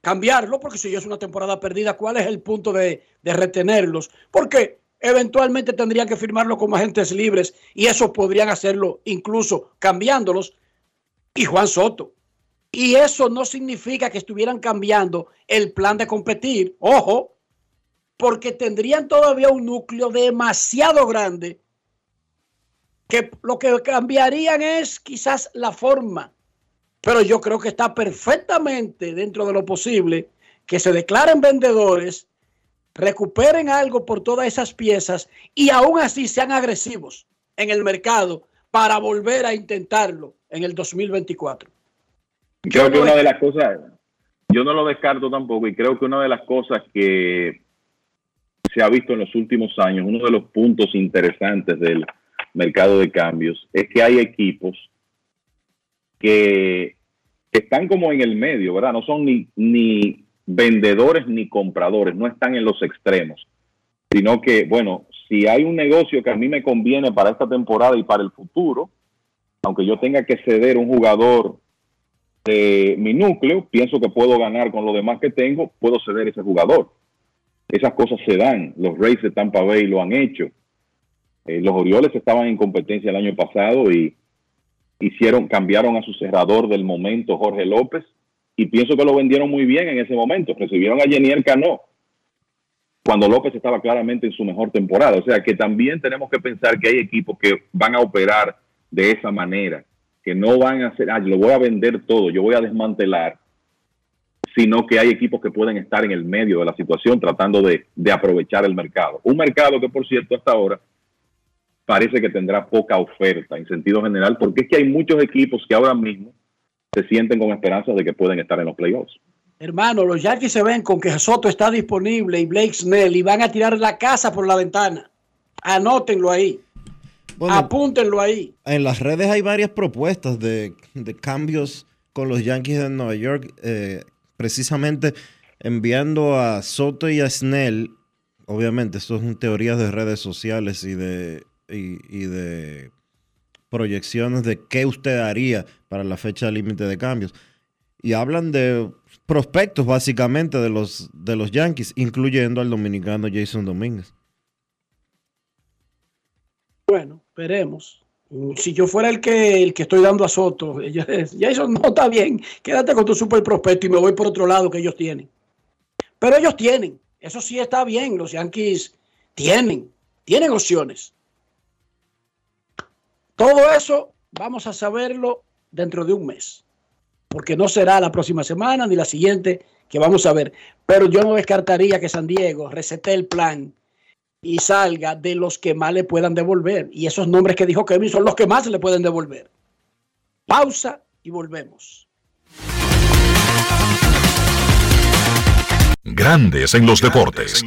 cambiarlo, porque si ya es una temporada perdida, ¿cuál es el punto de, de retenerlos? Porque eventualmente tendrían que firmarlo como agentes libres y eso podrían hacerlo incluso cambiándolos. Y Juan Soto. Y eso no significa que estuvieran cambiando el plan de competir. Ojo, porque tendrían todavía un núcleo demasiado grande que lo que cambiarían es quizás la forma. Pero yo creo que está perfectamente dentro de lo posible que se declaren vendedores, recuperen algo por todas esas piezas y aún así sean agresivos en el mercado para volver a intentarlo en el 2024. Creo que una de las cosas, yo no lo descarto tampoco, y creo que una de las cosas que se ha visto en los últimos años, uno de los puntos interesantes del mercado de cambios, es que hay equipos que están como en el medio, ¿verdad? No son ni, ni vendedores ni compradores, no están en los extremos, sino que, bueno, si hay un negocio que a mí me conviene para esta temporada y para el futuro, aunque yo tenga que ceder un jugador de mi núcleo, pienso que puedo ganar con lo demás que tengo, puedo ceder ese jugador. Esas cosas se dan. Los Rays de Tampa Bay lo han hecho. Eh, los Orioles estaban en competencia el año pasado y hicieron, cambiaron a su cerrador del momento, Jorge López, y pienso que lo vendieron muy bien en ese momento. Recibieron a Jenier Cano cuando López estaba claramente en su mejor temporada. O sea que también tenemos que pensar que hay equipos que van a operar de esa manera, que no van a hacer, ah, lo voy a vender todo, yo voy a desmantelar, sino que hay equipos que pueden estar en el medio de la situación tratando de, de aprovechar el mercado. Un mercado que, por cierto, hasta ahora parece que tendrá poca oferta en sentido general, porque es que hay muchos equipos que ahora mismo se sienten con esperanzas de que pueden estar en los playoffs. Hermano, los Yankees se ven con que Soto está disponible y Blake Snell y van a tirar la casa por la ventana. Anótenlo ahí. Apúntenlo ahí. En las redes hay varias propuestas de, de cambios con los Yankees de Nueva York, eh, precisamente enviando a Soto y a Snell. Obviamente, esto son teorías de redes sociales y de, y, de proyecciones de qué usted haría para la fecha límite de cambios. Y hablan de prospectos básicamente de los, de los Yankees, incluyendo al dominicano Jason Domínguez. Bueno, veremos. Si yo fuera el que, el que estoy dando a Soto, *laughs* Jason no está bien, quédate con tu super prospecto y me voy por otro lado que ellos tienen. Pero ellos tienen, eso sí está bien, los Yankees tienen, tienen opciones. Todo eso vamos a saberlo dentro de un mes, porque no será la próxima semana ni la siguiente que vamos a ver. Pero yo no descartaría que San Diego recete el plan y salga de los que más le puedan devolver. Y esos nombres que dijo Kevin son los que más le pueden devolver. Pausa y volvemos. Grandes en los deportes. En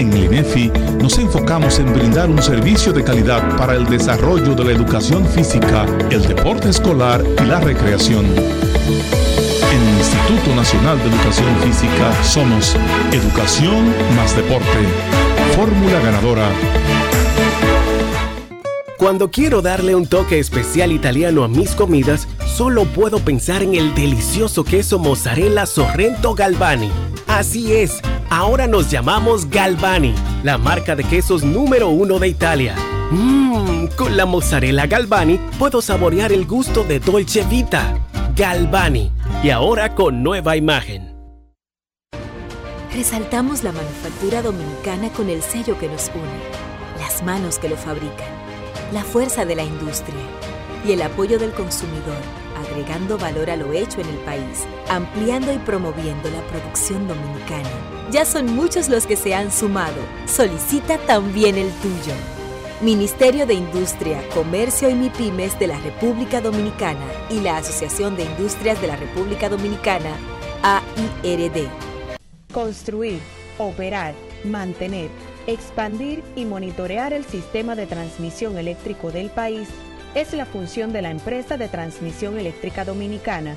En el INEFI nos enfocamos en brindar un servicio de calidad para el desarrollo de la educación física, el deporte escolar y la recreación. En el Instituto Nacional de Educación Física somos Educación más Deporte. Fórmula ganadora. Cuando quiero darle un toque especial italiano a mis comidas, solo puedo pensar en el delicioso queso mozzarella Sorrento Galvani. Así es, ahora nos llamamos Galvani, la marca de quesos número uno de Italia. Mmm, con la mozzarella Galvani puedo saborear el gusto de Dolce Vita. Galvani, y ahora con nueva imagen. Resaltamos la manufactura dominicana con el sello que nos une, las manos que lo fabrican, la fuerza de la industria y el apoyo del consumidor, agregando valor a lo hecho en el país, ampliando y promoviendo la producción dominicana. Ya son muchos los que se han sumado. Solicita también el tuyo. Ministerio de Industria, Comercio y MIPIMES de la República Dominicana y la Asociación de Industrias de la República Dominicana, AIRD. Construir, operar, mantener, expandir y monitorear el sistema de transmisión eléctrico del país es la función de la empresa de transmisión eléctrica dominicana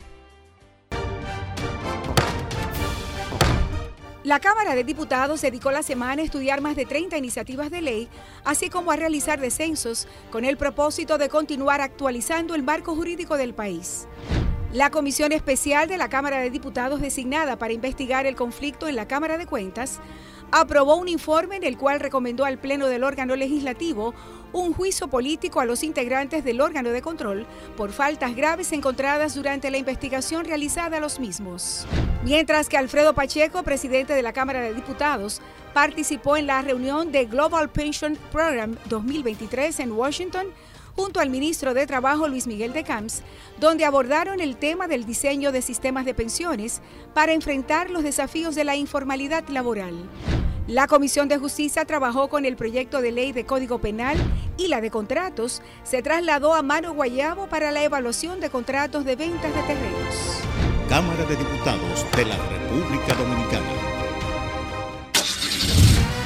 La Cámara de Diputados dedicó la semana a estudiar más de 30 iniciativas de ley, así como a realizar descensos, con el propósito de continuar actualizando el marco jurídico del país. La Comisión Especial de la Cámara de Diputados designada para investigar el conflicto en la Cámara de Cuentas aprobó un informe en el cual recomendó al Pleno del órgano legislativo un juicio político a los integrantes del órgano de control por faltas graves encontradas durante la investigación realizada a los mismos. Mientras que Alfredo Pacheco, presidente de la Cámara de Diputados, participó en la reunión de Global Pension Program 2023 en Washington, junto al ministro de Trabajo Luis Miguel de Camps, donde abordaron el tema del diseño de sistemas de pensiones para enfrentar los desafíos de la informalidad laboral. La Comisión de Justicia trabajó con el proyecto de ley de Código Penal y la de contratos se trasladó a Mano Guayabo para la evaluación de contratos de ventas de terrenos. Cámara de Diputados de la República Dominicana.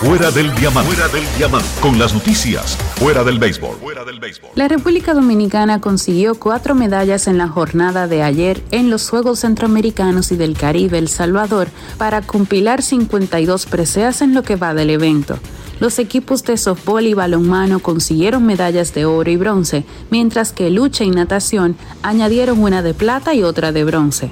Fuera del diamante. Fuera del diamante. Con las noticias. Fuera del béisbol. La República Dominicana consiguió cuatro medallas en la jornada de ayer en los Juegos Centroamericanos y del Caribe El Salvador para compilar 52 preseas en lo que va del evento. Los equipos de softball y balonmano consiguieron medallas de oro y bronce, mientras que lucha y natación añadieron una de plata y otra de bronce.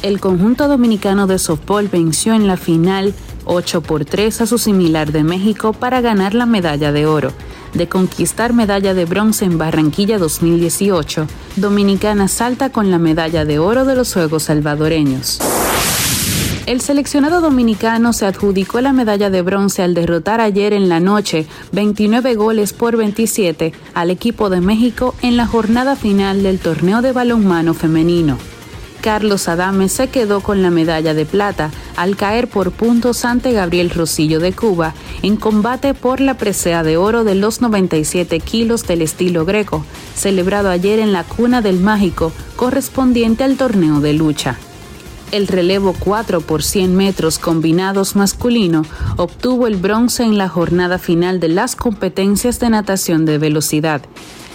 El conjunto dominicano de softball venció en la final 8 por 3 a su similar de México para ganar la medalla de oro. De conquistar medalla de bronce en Barranquilla 2018, Dominicana salta con la medalla de oro de los Juegos Salvadoreños. El seleccionado dominicano se adjudicó la medalla de bronce al derrotar ayer en la noche 29 goles por 27 al equipo de México en la jornada final del torneo de balonmano femenino. Carlos Adame se quedó con la medalla de plata al caer por puntos ante Gabriel Rosillo de Cuba en combate por la presea de oro de los 97 kilos del estilo greco, celebrado ayer en la Cuna del Mágico, correspondiente al torneo de lucha. El relevo 4 por 100 metros combinados masculino obtuvo el bronce en la jornada final de las competencias de natación de velocidad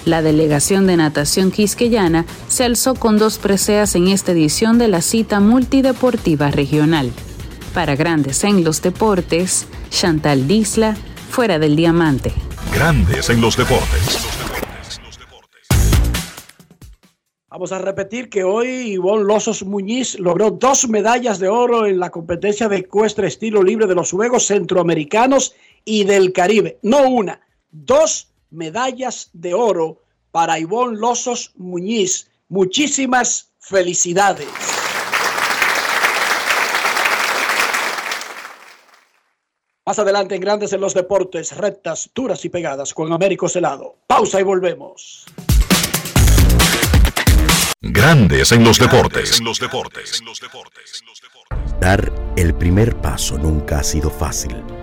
la delegación de natación quisqueyana se alzó con dos preseas en esta edición de la cita multideportiva regional. Para Grandes en los Deportes, Chantal Disla, fuera del diamante. Grandes en los Deportes. Vamos a repetir que hoy Ivonne Losos Muñiz logró dos medallas de oro en la competencia de ecuestre estilo libre de los Juegos Centroamericanos y del Caribe. No una, dos medallas de oro para Ivonne Losos Muñiz. Muchísimas felicidades. Más adelante en Grandes en los Deportes, rectas, duras y pegadas con Américo Celado. Pausa y volvemos. Grandes en los deportes. En los deportes. Dar el primer paso nunca ha sido fácil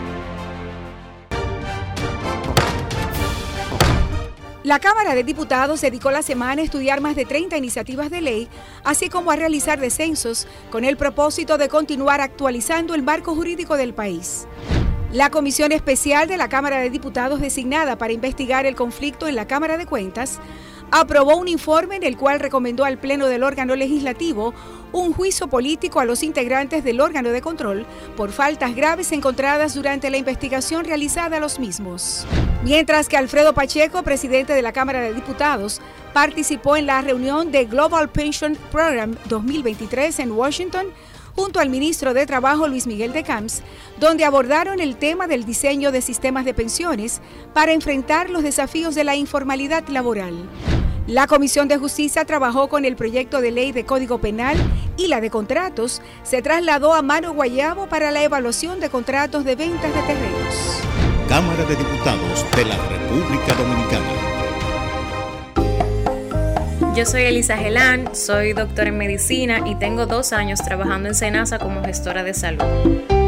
La Cámara de Diputados dedicó la semana a estudiar más de 30 iniciativas de ley, así como a realizar descensos, con el propósito de continuar actualizando el marco jurídico del país. La Comisión Especial de la Cámara de Diputados designada para investigar el conflicto en la Cámara de Cuentas aprobó un informe en el cual recomendó al Pleno del órgano legislativo un juicio político a los integrantes del órgano de control por faltas graves encontradas durante la investigación realizada a los mismos. Mientras que Alfredo Pacheco, presidente de la Cámara de Diputados, participó en la reunión de Global Pension Program 2023 en Washington, junto al ministro de Trabajo Luis Miguel de Camps, donde abordaron el tema del diseño de sistemas de pensiones para enfrentar los desafíos de la informalidad laboral. La Comisión de Justicia trabajó con el proyecto de ley de Código Penal y la de contratos se trasladó a Mano Guayabo para la evaluación de contratos de ventas de terrenos. Cámara de Diputados de la República Dominicana. Yo soy Elisa Gelán, soy doctora en medicina y tengo dos años trabajando en Senasa como gestora de salud.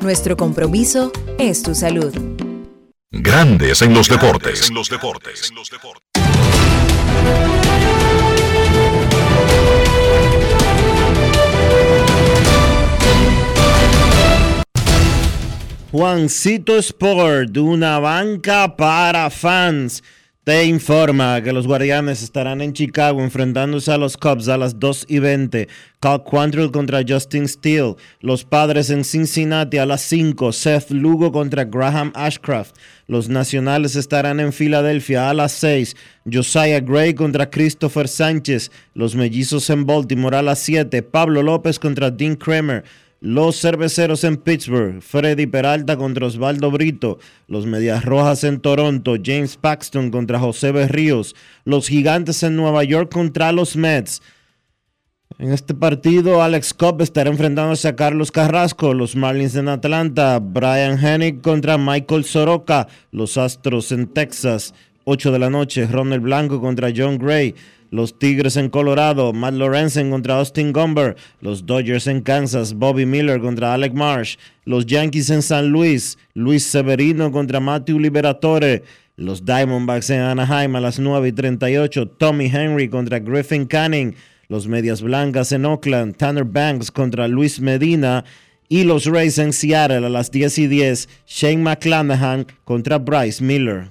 nuestro compromiso es tu salud. Grandes en los deportes. En los deportes. Juancito Sport, una banca para fans te informa que los Guardianes estarán en Chicago enfrentándose a los Cubs a las 2 y 20. Cal Quantrill contra Justin Steele. Los Padres en Cincinnati a las 5. Seth Lugo contra Graham Ashcraft. Los Nacionales estarán en Filadelfia a las 6. Josiah Gray contra Christopher Sánchez. Los Mellizos en Baltimore a las 7. Pablo López contra Dean Kramer. Los cerveceros en Pittsburgh, Freddy Peralta contra Osvaldo Brito. Los Medias Rojas en Toronto, James Paxton contra José Berríos. Los Gigantes en Nueva York contra los Mets. En este partido, Alex Cobb estará enfrentándose a Carlos Carrasco. Los Marlins en Atlanta, Brian Hennig contra Michael Soroka. Los Astros en Texas, 8 de la noche, Ronald Blanco contra John Gray. Los Tigres en Colorado, Matt Lorenzen contra Austin Gomber. Los Dodgers en Kansas, Bobby Miller contra Alec Marsh. Los Yankees en San Luis, Luis Severino contra Matthew Liberatore. Los Diamondbacks en Anaheim a las 9 y 38, Tommy Henry contra Griffin Canning. Los Medias Blancas en Oakland, Tanner Banks contra Luis Medina. Y los Rays en Seattle a las 10 y 10, Shane McClanahan contra Bryce Miller.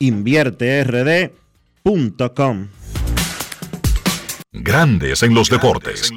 invierterd.com. Grandes en los deportes. En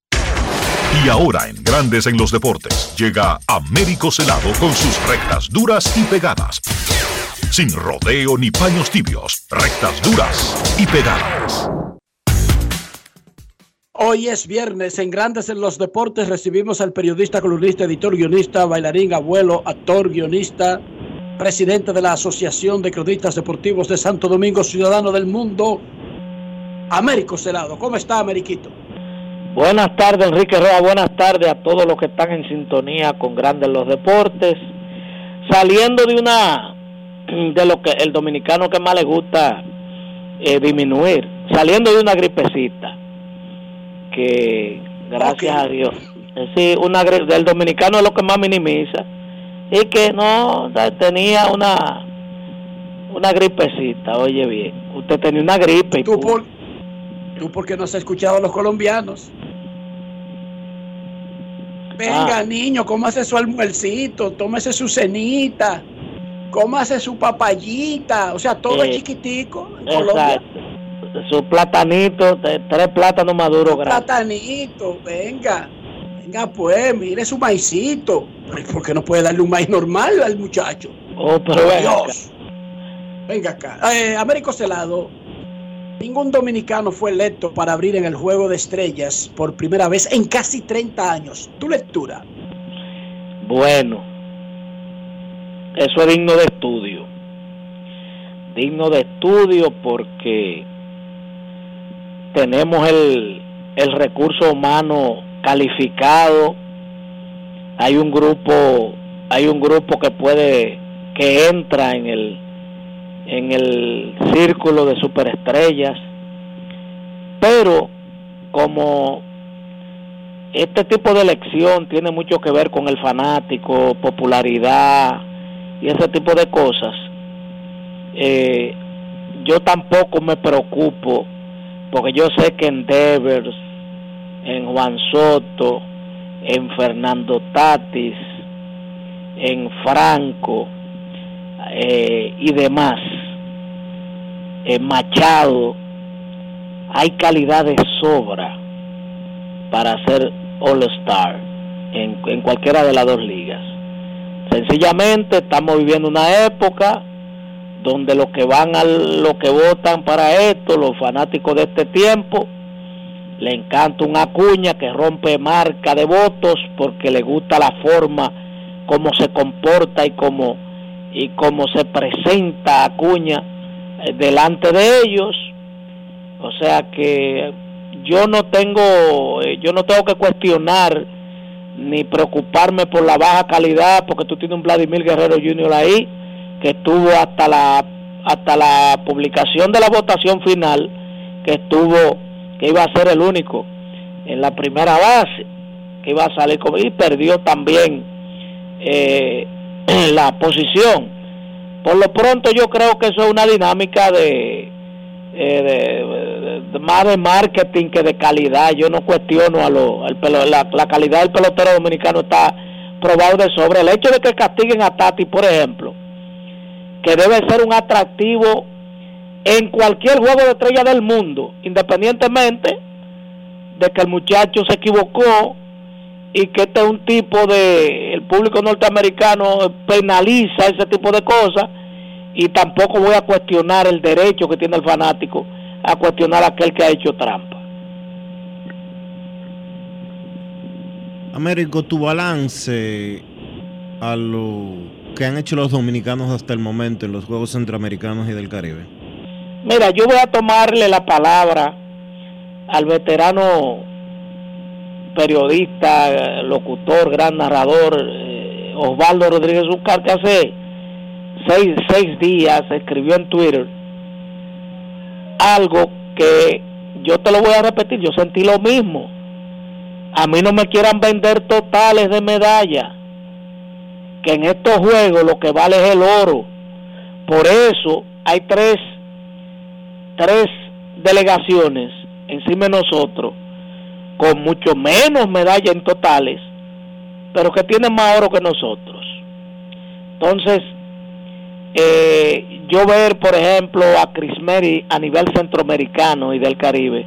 Y ahora en Grandes en los Deportes llega Américo Celado con sus rectas duras y pegadas. Sin rodeo ni paños tibios, rectas duras y pegadas. Hoy es viernes, en Grandes en los Deportes recibimos al periodista, columnista, editor, guionista, bailarín, abuelo, actor, guionista, presidente de la Asociación de Cronistas Deportivos de Santo Domingo, ciudadano del mundo, Américo Celado. ¿Cómo está, Ameriquito? Buenas tardes, Enrique Roa. Buenas tardes a todos los que están en sintonía con Grandes los Deportes. Saliendo de una *clears throat* de lo que el dominicano que más le gusta eh, disminuir, saliendo de una gripecita que gracias a Dios, es decir, una del dominicano es lo que más minimiza y que no tenía una una gripecita, oye bien, usted tenía una gripe y ¿Tú por, Tú porque no has escuchado a los colombianos. Venga, Ah. niño, cómase su almuercito, tómese su cenita, cómase su papayita, o sea, todo Eh, es chiquitico en Colombia. Su platanito, tres plátanos maduros grandes. Platanito, venga, venga pues, mire su maicito. ¿Por qué no puede darle un maíz normal al muchacho? Oh, pero. Dios. Venga acá. Eh, Américo Celado, ningún dominicano fue electo para abrir en el Juego de Estrellas por primera vez en casi 30 años. Tu lectura. Bueno, eso es digno de estudio. Digno de estudio porque tenemos el, el recurso humano calificado. Hay un grupo, hay un grupo que puede, que entra en el, en el círculo de superestrellas. Pero como este tipo de elección tiene mucho que ver con el fanático, popularidad y ese tipo de cosas. Eh, yo tampoco me preocupo porque yo sé que en Devers, en Juan Soto, en Fernando Tatis, en Franco eh, y demás, en Machado, hay calidad de sobra para ser All-Star en, en cualquiera de las dos ligas. Sencillamente estamos viviendo una época donde los que van a lo que votan para esto, los fanáticos de este tiempo, le encanta una cuña que rompe marca de votos porque le gusta la forma como se comporta y como y cómo se presenta Acuña eh, delante de ellos. O sea que yo no tengo eh, yo no tengo que cuestionar ni preocuparme por la baja calidad porque tú tienes un Vladimir Guerrero Jr. ahí que estuvo hasta la hasta la publicación de la votación final que estuvo que iba a ser el único en la primera base que iba a salir como y perdió también eh, la posición. Por lo pronto yo creo que eso es una dinámica de, eh, de- de- de- más de marketing que de calidad. Yo no cuestiono a lo, al pelo- la, calidad del pelotero dominicano está probado de sobre. El hecho de que castiguen a Tati por ejemplo que debe ser un atractivo en cualquier juego de estrella del mundo, independientemente de que el muchacho se equivocó y que este es un tipo de, el público norteamericano penaliza ese tipo de cosas y tampoco voy a cuestionar el derecho que tiene el fanático a cuestionar a aquel que ha hecho trampa. Américo, tu balance a lo que han hecho los dominicanos hasta el momento en los Juegos Centroamericanos y del Caribe. Mira, yo voy a tomarle la palabra al veterano periodista, locutor, gran narrador, eh, Osvaldo Rodríguez Ucar, que hace seis, seis días escribió en Twitter algo que yo te lo voy a repetir, yo sentí lo mismo. A mí no me quieran vender totales de medalla, que en estos juegos lo que vale es el oro. Por eso hay tres tres delegaciones encima de nosotros con mucho menos medallas en totales, pero que tienen más oro que nosotros. Entonces, eh, yo ver, por ejemplo, a Chris Mary a nivel centroamericano y del Caribe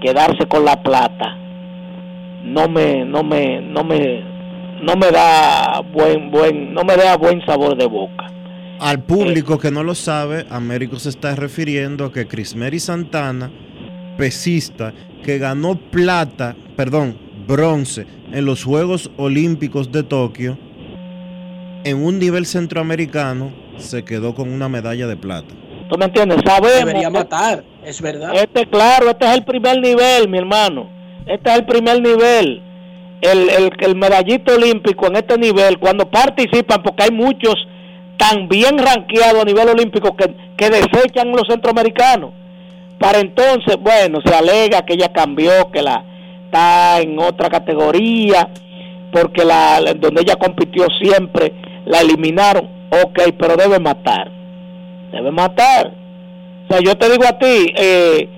quedarse con la plata, no me, no me, no me, no me da buen, buen, no me da buen sabor de boca. Al público que no lo sabe, Américo se está refiriendo a que Crismeri Santana, pesista, que ganó plata, perdón, bronce en los Juegos Olímpicos de Tokio, en un nivel centroamericano, se quedó con una medalla de plata. ¿Tú me entiendes? Sabemos. Debería matar, es verdad. Este, claro, este es el primer nivel, mi hermano. Este es el primer nivel. El, el, el medallito olímpico en este nivel, cuando participan, porque hay muchos tan bien ranqueados a nivel olímpico que, que desechan los centroamericanos. Para entonces, bueno, se alega que ella cambió, que la está en otra categoría, porque la, donde ella compitió siempre la eliminaron. Ok, pero debe matar. Debe matar. O sea, yo te digo a ti, eh,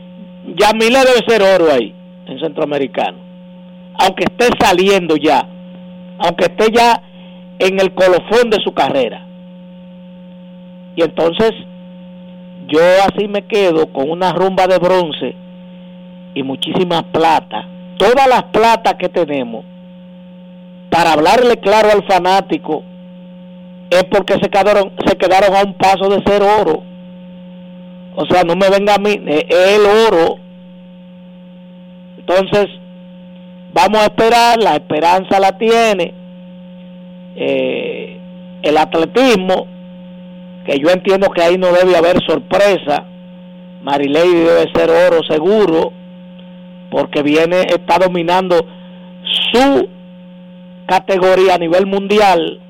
Yamile debe ser oro ahí, en Centroamericano. Aunque esté saliendo ya, aunque esté ya en el colofón de su carrera. Y entonces yo así me quedo con una rumba de bronce y muchísimas plata. Todas las platas que tenemos, para hablarle claro al fanático, es porque se quedaron, se quedaron a un paso de ser oro. O sea, no me venga a mí, es el oro. Entonces, vamos a esperar, la esperanza la tiene. Eh, el atletismo, que yo entiendo que ahí no debe haber sorpresa. Marilady debe ser oro seguro, porque viene, está dominando su categoría a nivel mundial.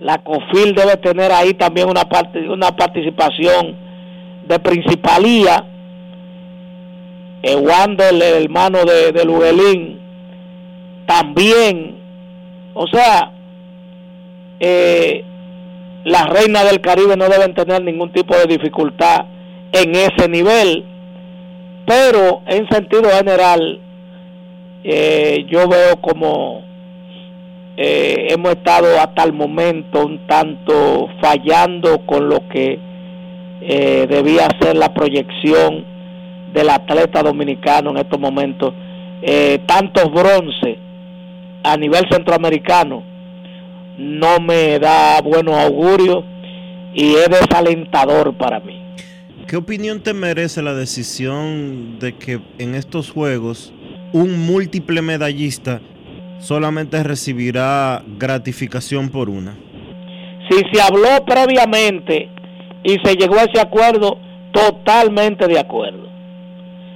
La COFIL debe tener ahí también una, parte, una participación de principalía. Wander, el hermano de, de también. O sea, eh, las reinas del Caribe no deben tener ningún tipo de dificultad en ese nivel, pero en sentido general eh, yo veo como eh, hemos estado hasta el momento un tanto fallando con lo que eh, debía ser la proyección del atleta dominicano en estos momentos. tantos bronce a nivel centroamericano no me da buenos augurios y es desalentador para mí. ¿Qué opinión te merece la decisión de que en estos juegos un múltiple medallista solamente recibirá gratificación por una? Si se habló previamente y se llegó a ese acuerdo, totalmente de acuerdo.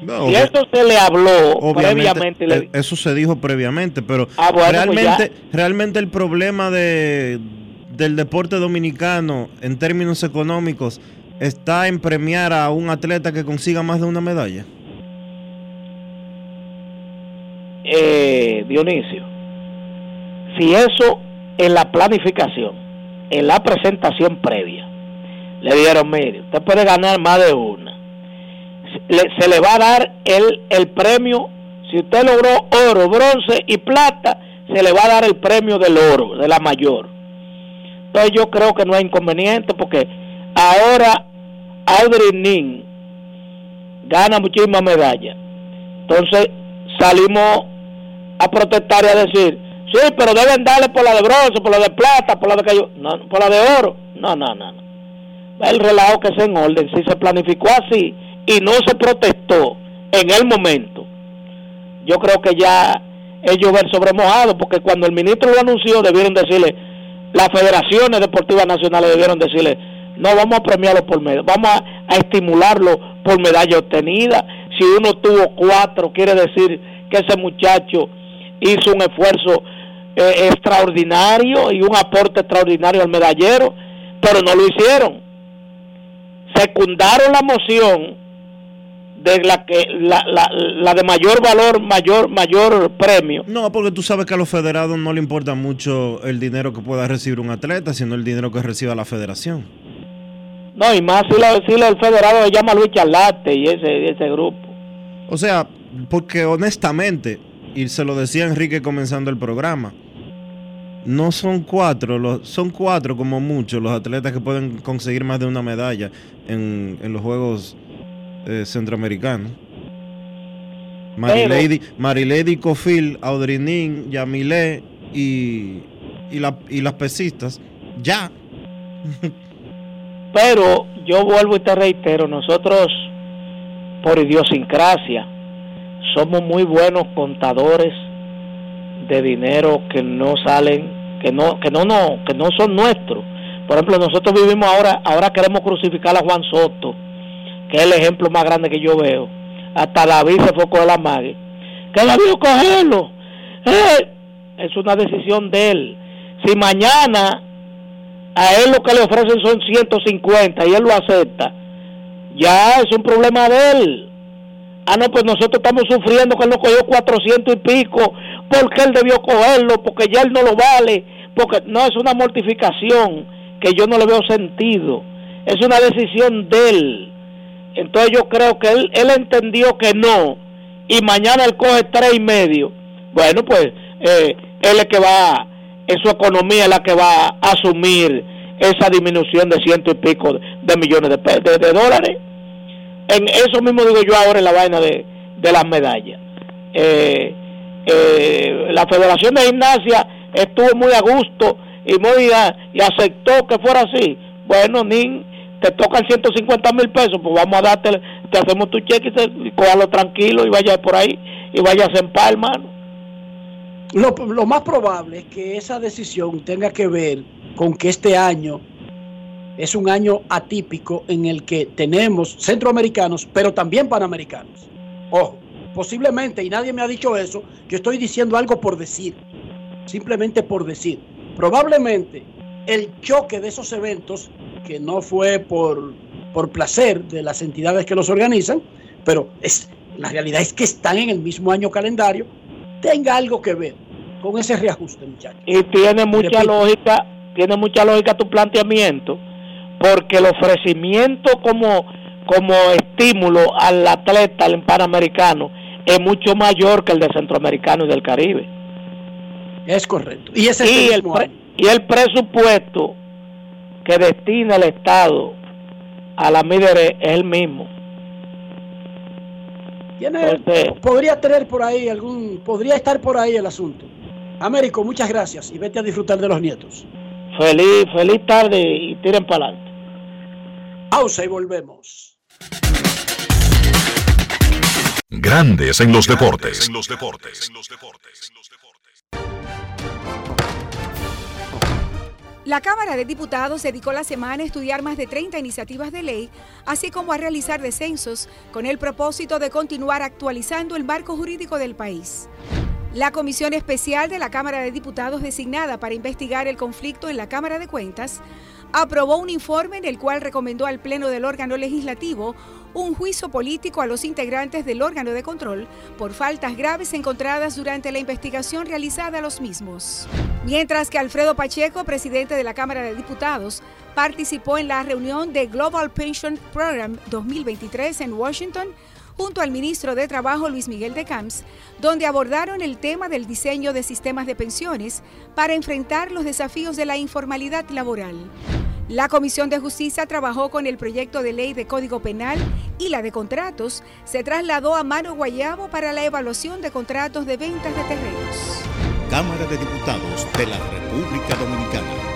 No, eso se le habló previamente. Eh, eso se dijo previamente, pero ah, pues realmente, realmente el problema de, del deporte dominicano en términos económicos está en premiar a un atleta que consiga más de una medalla. Eh, Dionisio, si eso en la planificación, en la presentación previa, le dieron, mire, usted puede ganar más de una se le va a dar el, el premio, si usted logró oro, bronce y plata, se le va a dar el premio del oro, de la mayor. Entonces yo creo que no hay inconveniente porque ahora Audrey Nin gana muchísimas medallas. Entonces salimos a protestar y a decir, sí, pero deben darle por la de bronce, por la de plata, por la de no, por la de oro. No, no, no, no. El relajo que es en orden. Si se planificó así, y no se protestó en el momento, yo creo que ya es llover sobre mojado, porque cuando el ministro lo anunció debieron decirle, las federaciones deportivas nacionales debieron decirle, no vamos a premiarlo por medalla, vamos a, estimularlo por medalla obtenida. Si uno tuvo cuatro, quiere decir que ese muchacho hizo un esfuerzo eh, extraordinario y un aporte extraordinario al medallero, pero no lo hicieron. Secundaron la moción de la que la, la, de mayor valor, mayor mayor premio. No, porque tú sabes que a los federados no le importa mucho el dinero que pueda recibir un atleta, sino el dinero que reciba la federación. No, y más si, si el federado se llama Luis Charlate y ese, ese grupo. O sea, porque honestamente, y se lo decía Enrique comenzando el programa, no son cuatro, los, son cuatro como mucho los atletas que pueden conseguir más de una medalla en, en los Juegos eh, centroamericano. Marilady, Marilady Cofil, Audrinin, Yamile y, y, la, y las pesistas, ya. *laughs* Pero yo vuelvo y te reitero, nosotros por idiosincrasia somos muy buenos contadores de dinero que no salen, que no, que no, no, que no son nuestros. Por ejemplo, nosotros vivimos ahora, ahora queremos crucificar a Juan Soto que es el ejemplo más grande que yo veo. Hasta David se fue con la mague. Que David cogerlo. Eh, es una decisión de él. Si mañana a él lo que le ofrecen son 150 y él lo acepta, ya es un problema de él. Ah, no, pues nosotros estamos sufriendo que él no cogió 400 y pico, porque él debió cogerlo, porque ya él no lo vale, porque no es una mortificación que yo no le veo sentido, es una decisión de él Entonces yo creo que él, él entendió que no y mañana él coge tres y medio. Bueno, pues eh, él es que va, es su economía es la que va a asumir esa disminución de ciento y pico de, millones de, de, dólares. En eso mismo digo yo ahora en la vaina de, de las medallas. Eh, eh, la Federación de Gimnasia estuvo muy a gusto y muy y aceptó que fuera así. Bueno, ni te tocan 150 mil pesos, pues vamos a darte, te hacemos tu cheque y, y tranquilo y vaya por ahí y vayas en paz, hermano. Lo, lo más probable es que esa decisión tenga que ver con que este año es un año atípico en el que tenemos centroamericanos, pero también panamericanos. Ojo, posiblemente, y nadie me ha dicho eso, yo estoy diciendo algo por decir, simplemente por decir. Probablemente el choque de esos eventos, que no fue por, por placer de las entidades que los organizan, pero es, la realidad es que están en el mismo año calendario, tenga algo que ver con ese reajuste, muchachos. Y tiene mucha lógica, tiene mucha lógica tu planteamiento, porque el ofrecimiento como, como estímulo al atleta, al panamericano, es mucho mayor que el de Centroamericano y del Caribe. Es correcto. Y, ese el, y el presupuesto que destina el Estado a la MIDERE es el mismo. podría tener por ahí algún, podría estar por ahí el asunto. Américo, muchas gracias y vete a disfrutar de los nietos. Feliz, feliz tarde y tiren para adelante. Pausa y volvemos. Grandes en los deportes. La Cámara de Diputados dedicó la semana a estudiar más de 30 iniciativas de ley, así como a realizar descensos, con el propósito de continuar actualizando el marco jurídico del país. La Comisión Especial de la Cámara de Diputados designada para investigar el conflicto en la Cámara de Cuentas aprobó un informe en el cual recomendó al Pleno del órgano legislativo un juicio político a los integrantes del órgano de control por faltas graves encontradas durante la investigación realizada a los mismos. Mientras que Alfredo Pacheco, presidente de la Cámara de Diputados, participó en la reunión de Global Pension Program 2023 en Washington, junto al ministro de Trabajo Luis Miguel de Camps, donde abordaron el tema del diseño de sistemas de pensiones para enfrentar los desafíos de la informalidad laboral. La Comisión de Justicia trabajó con el proyecto de ley de Código Penal y la de contratos se trasladó a Mano Guayabo para la evaluación de contratos de ventas de terrenos. Cámara de Diputados de la República Dominicana.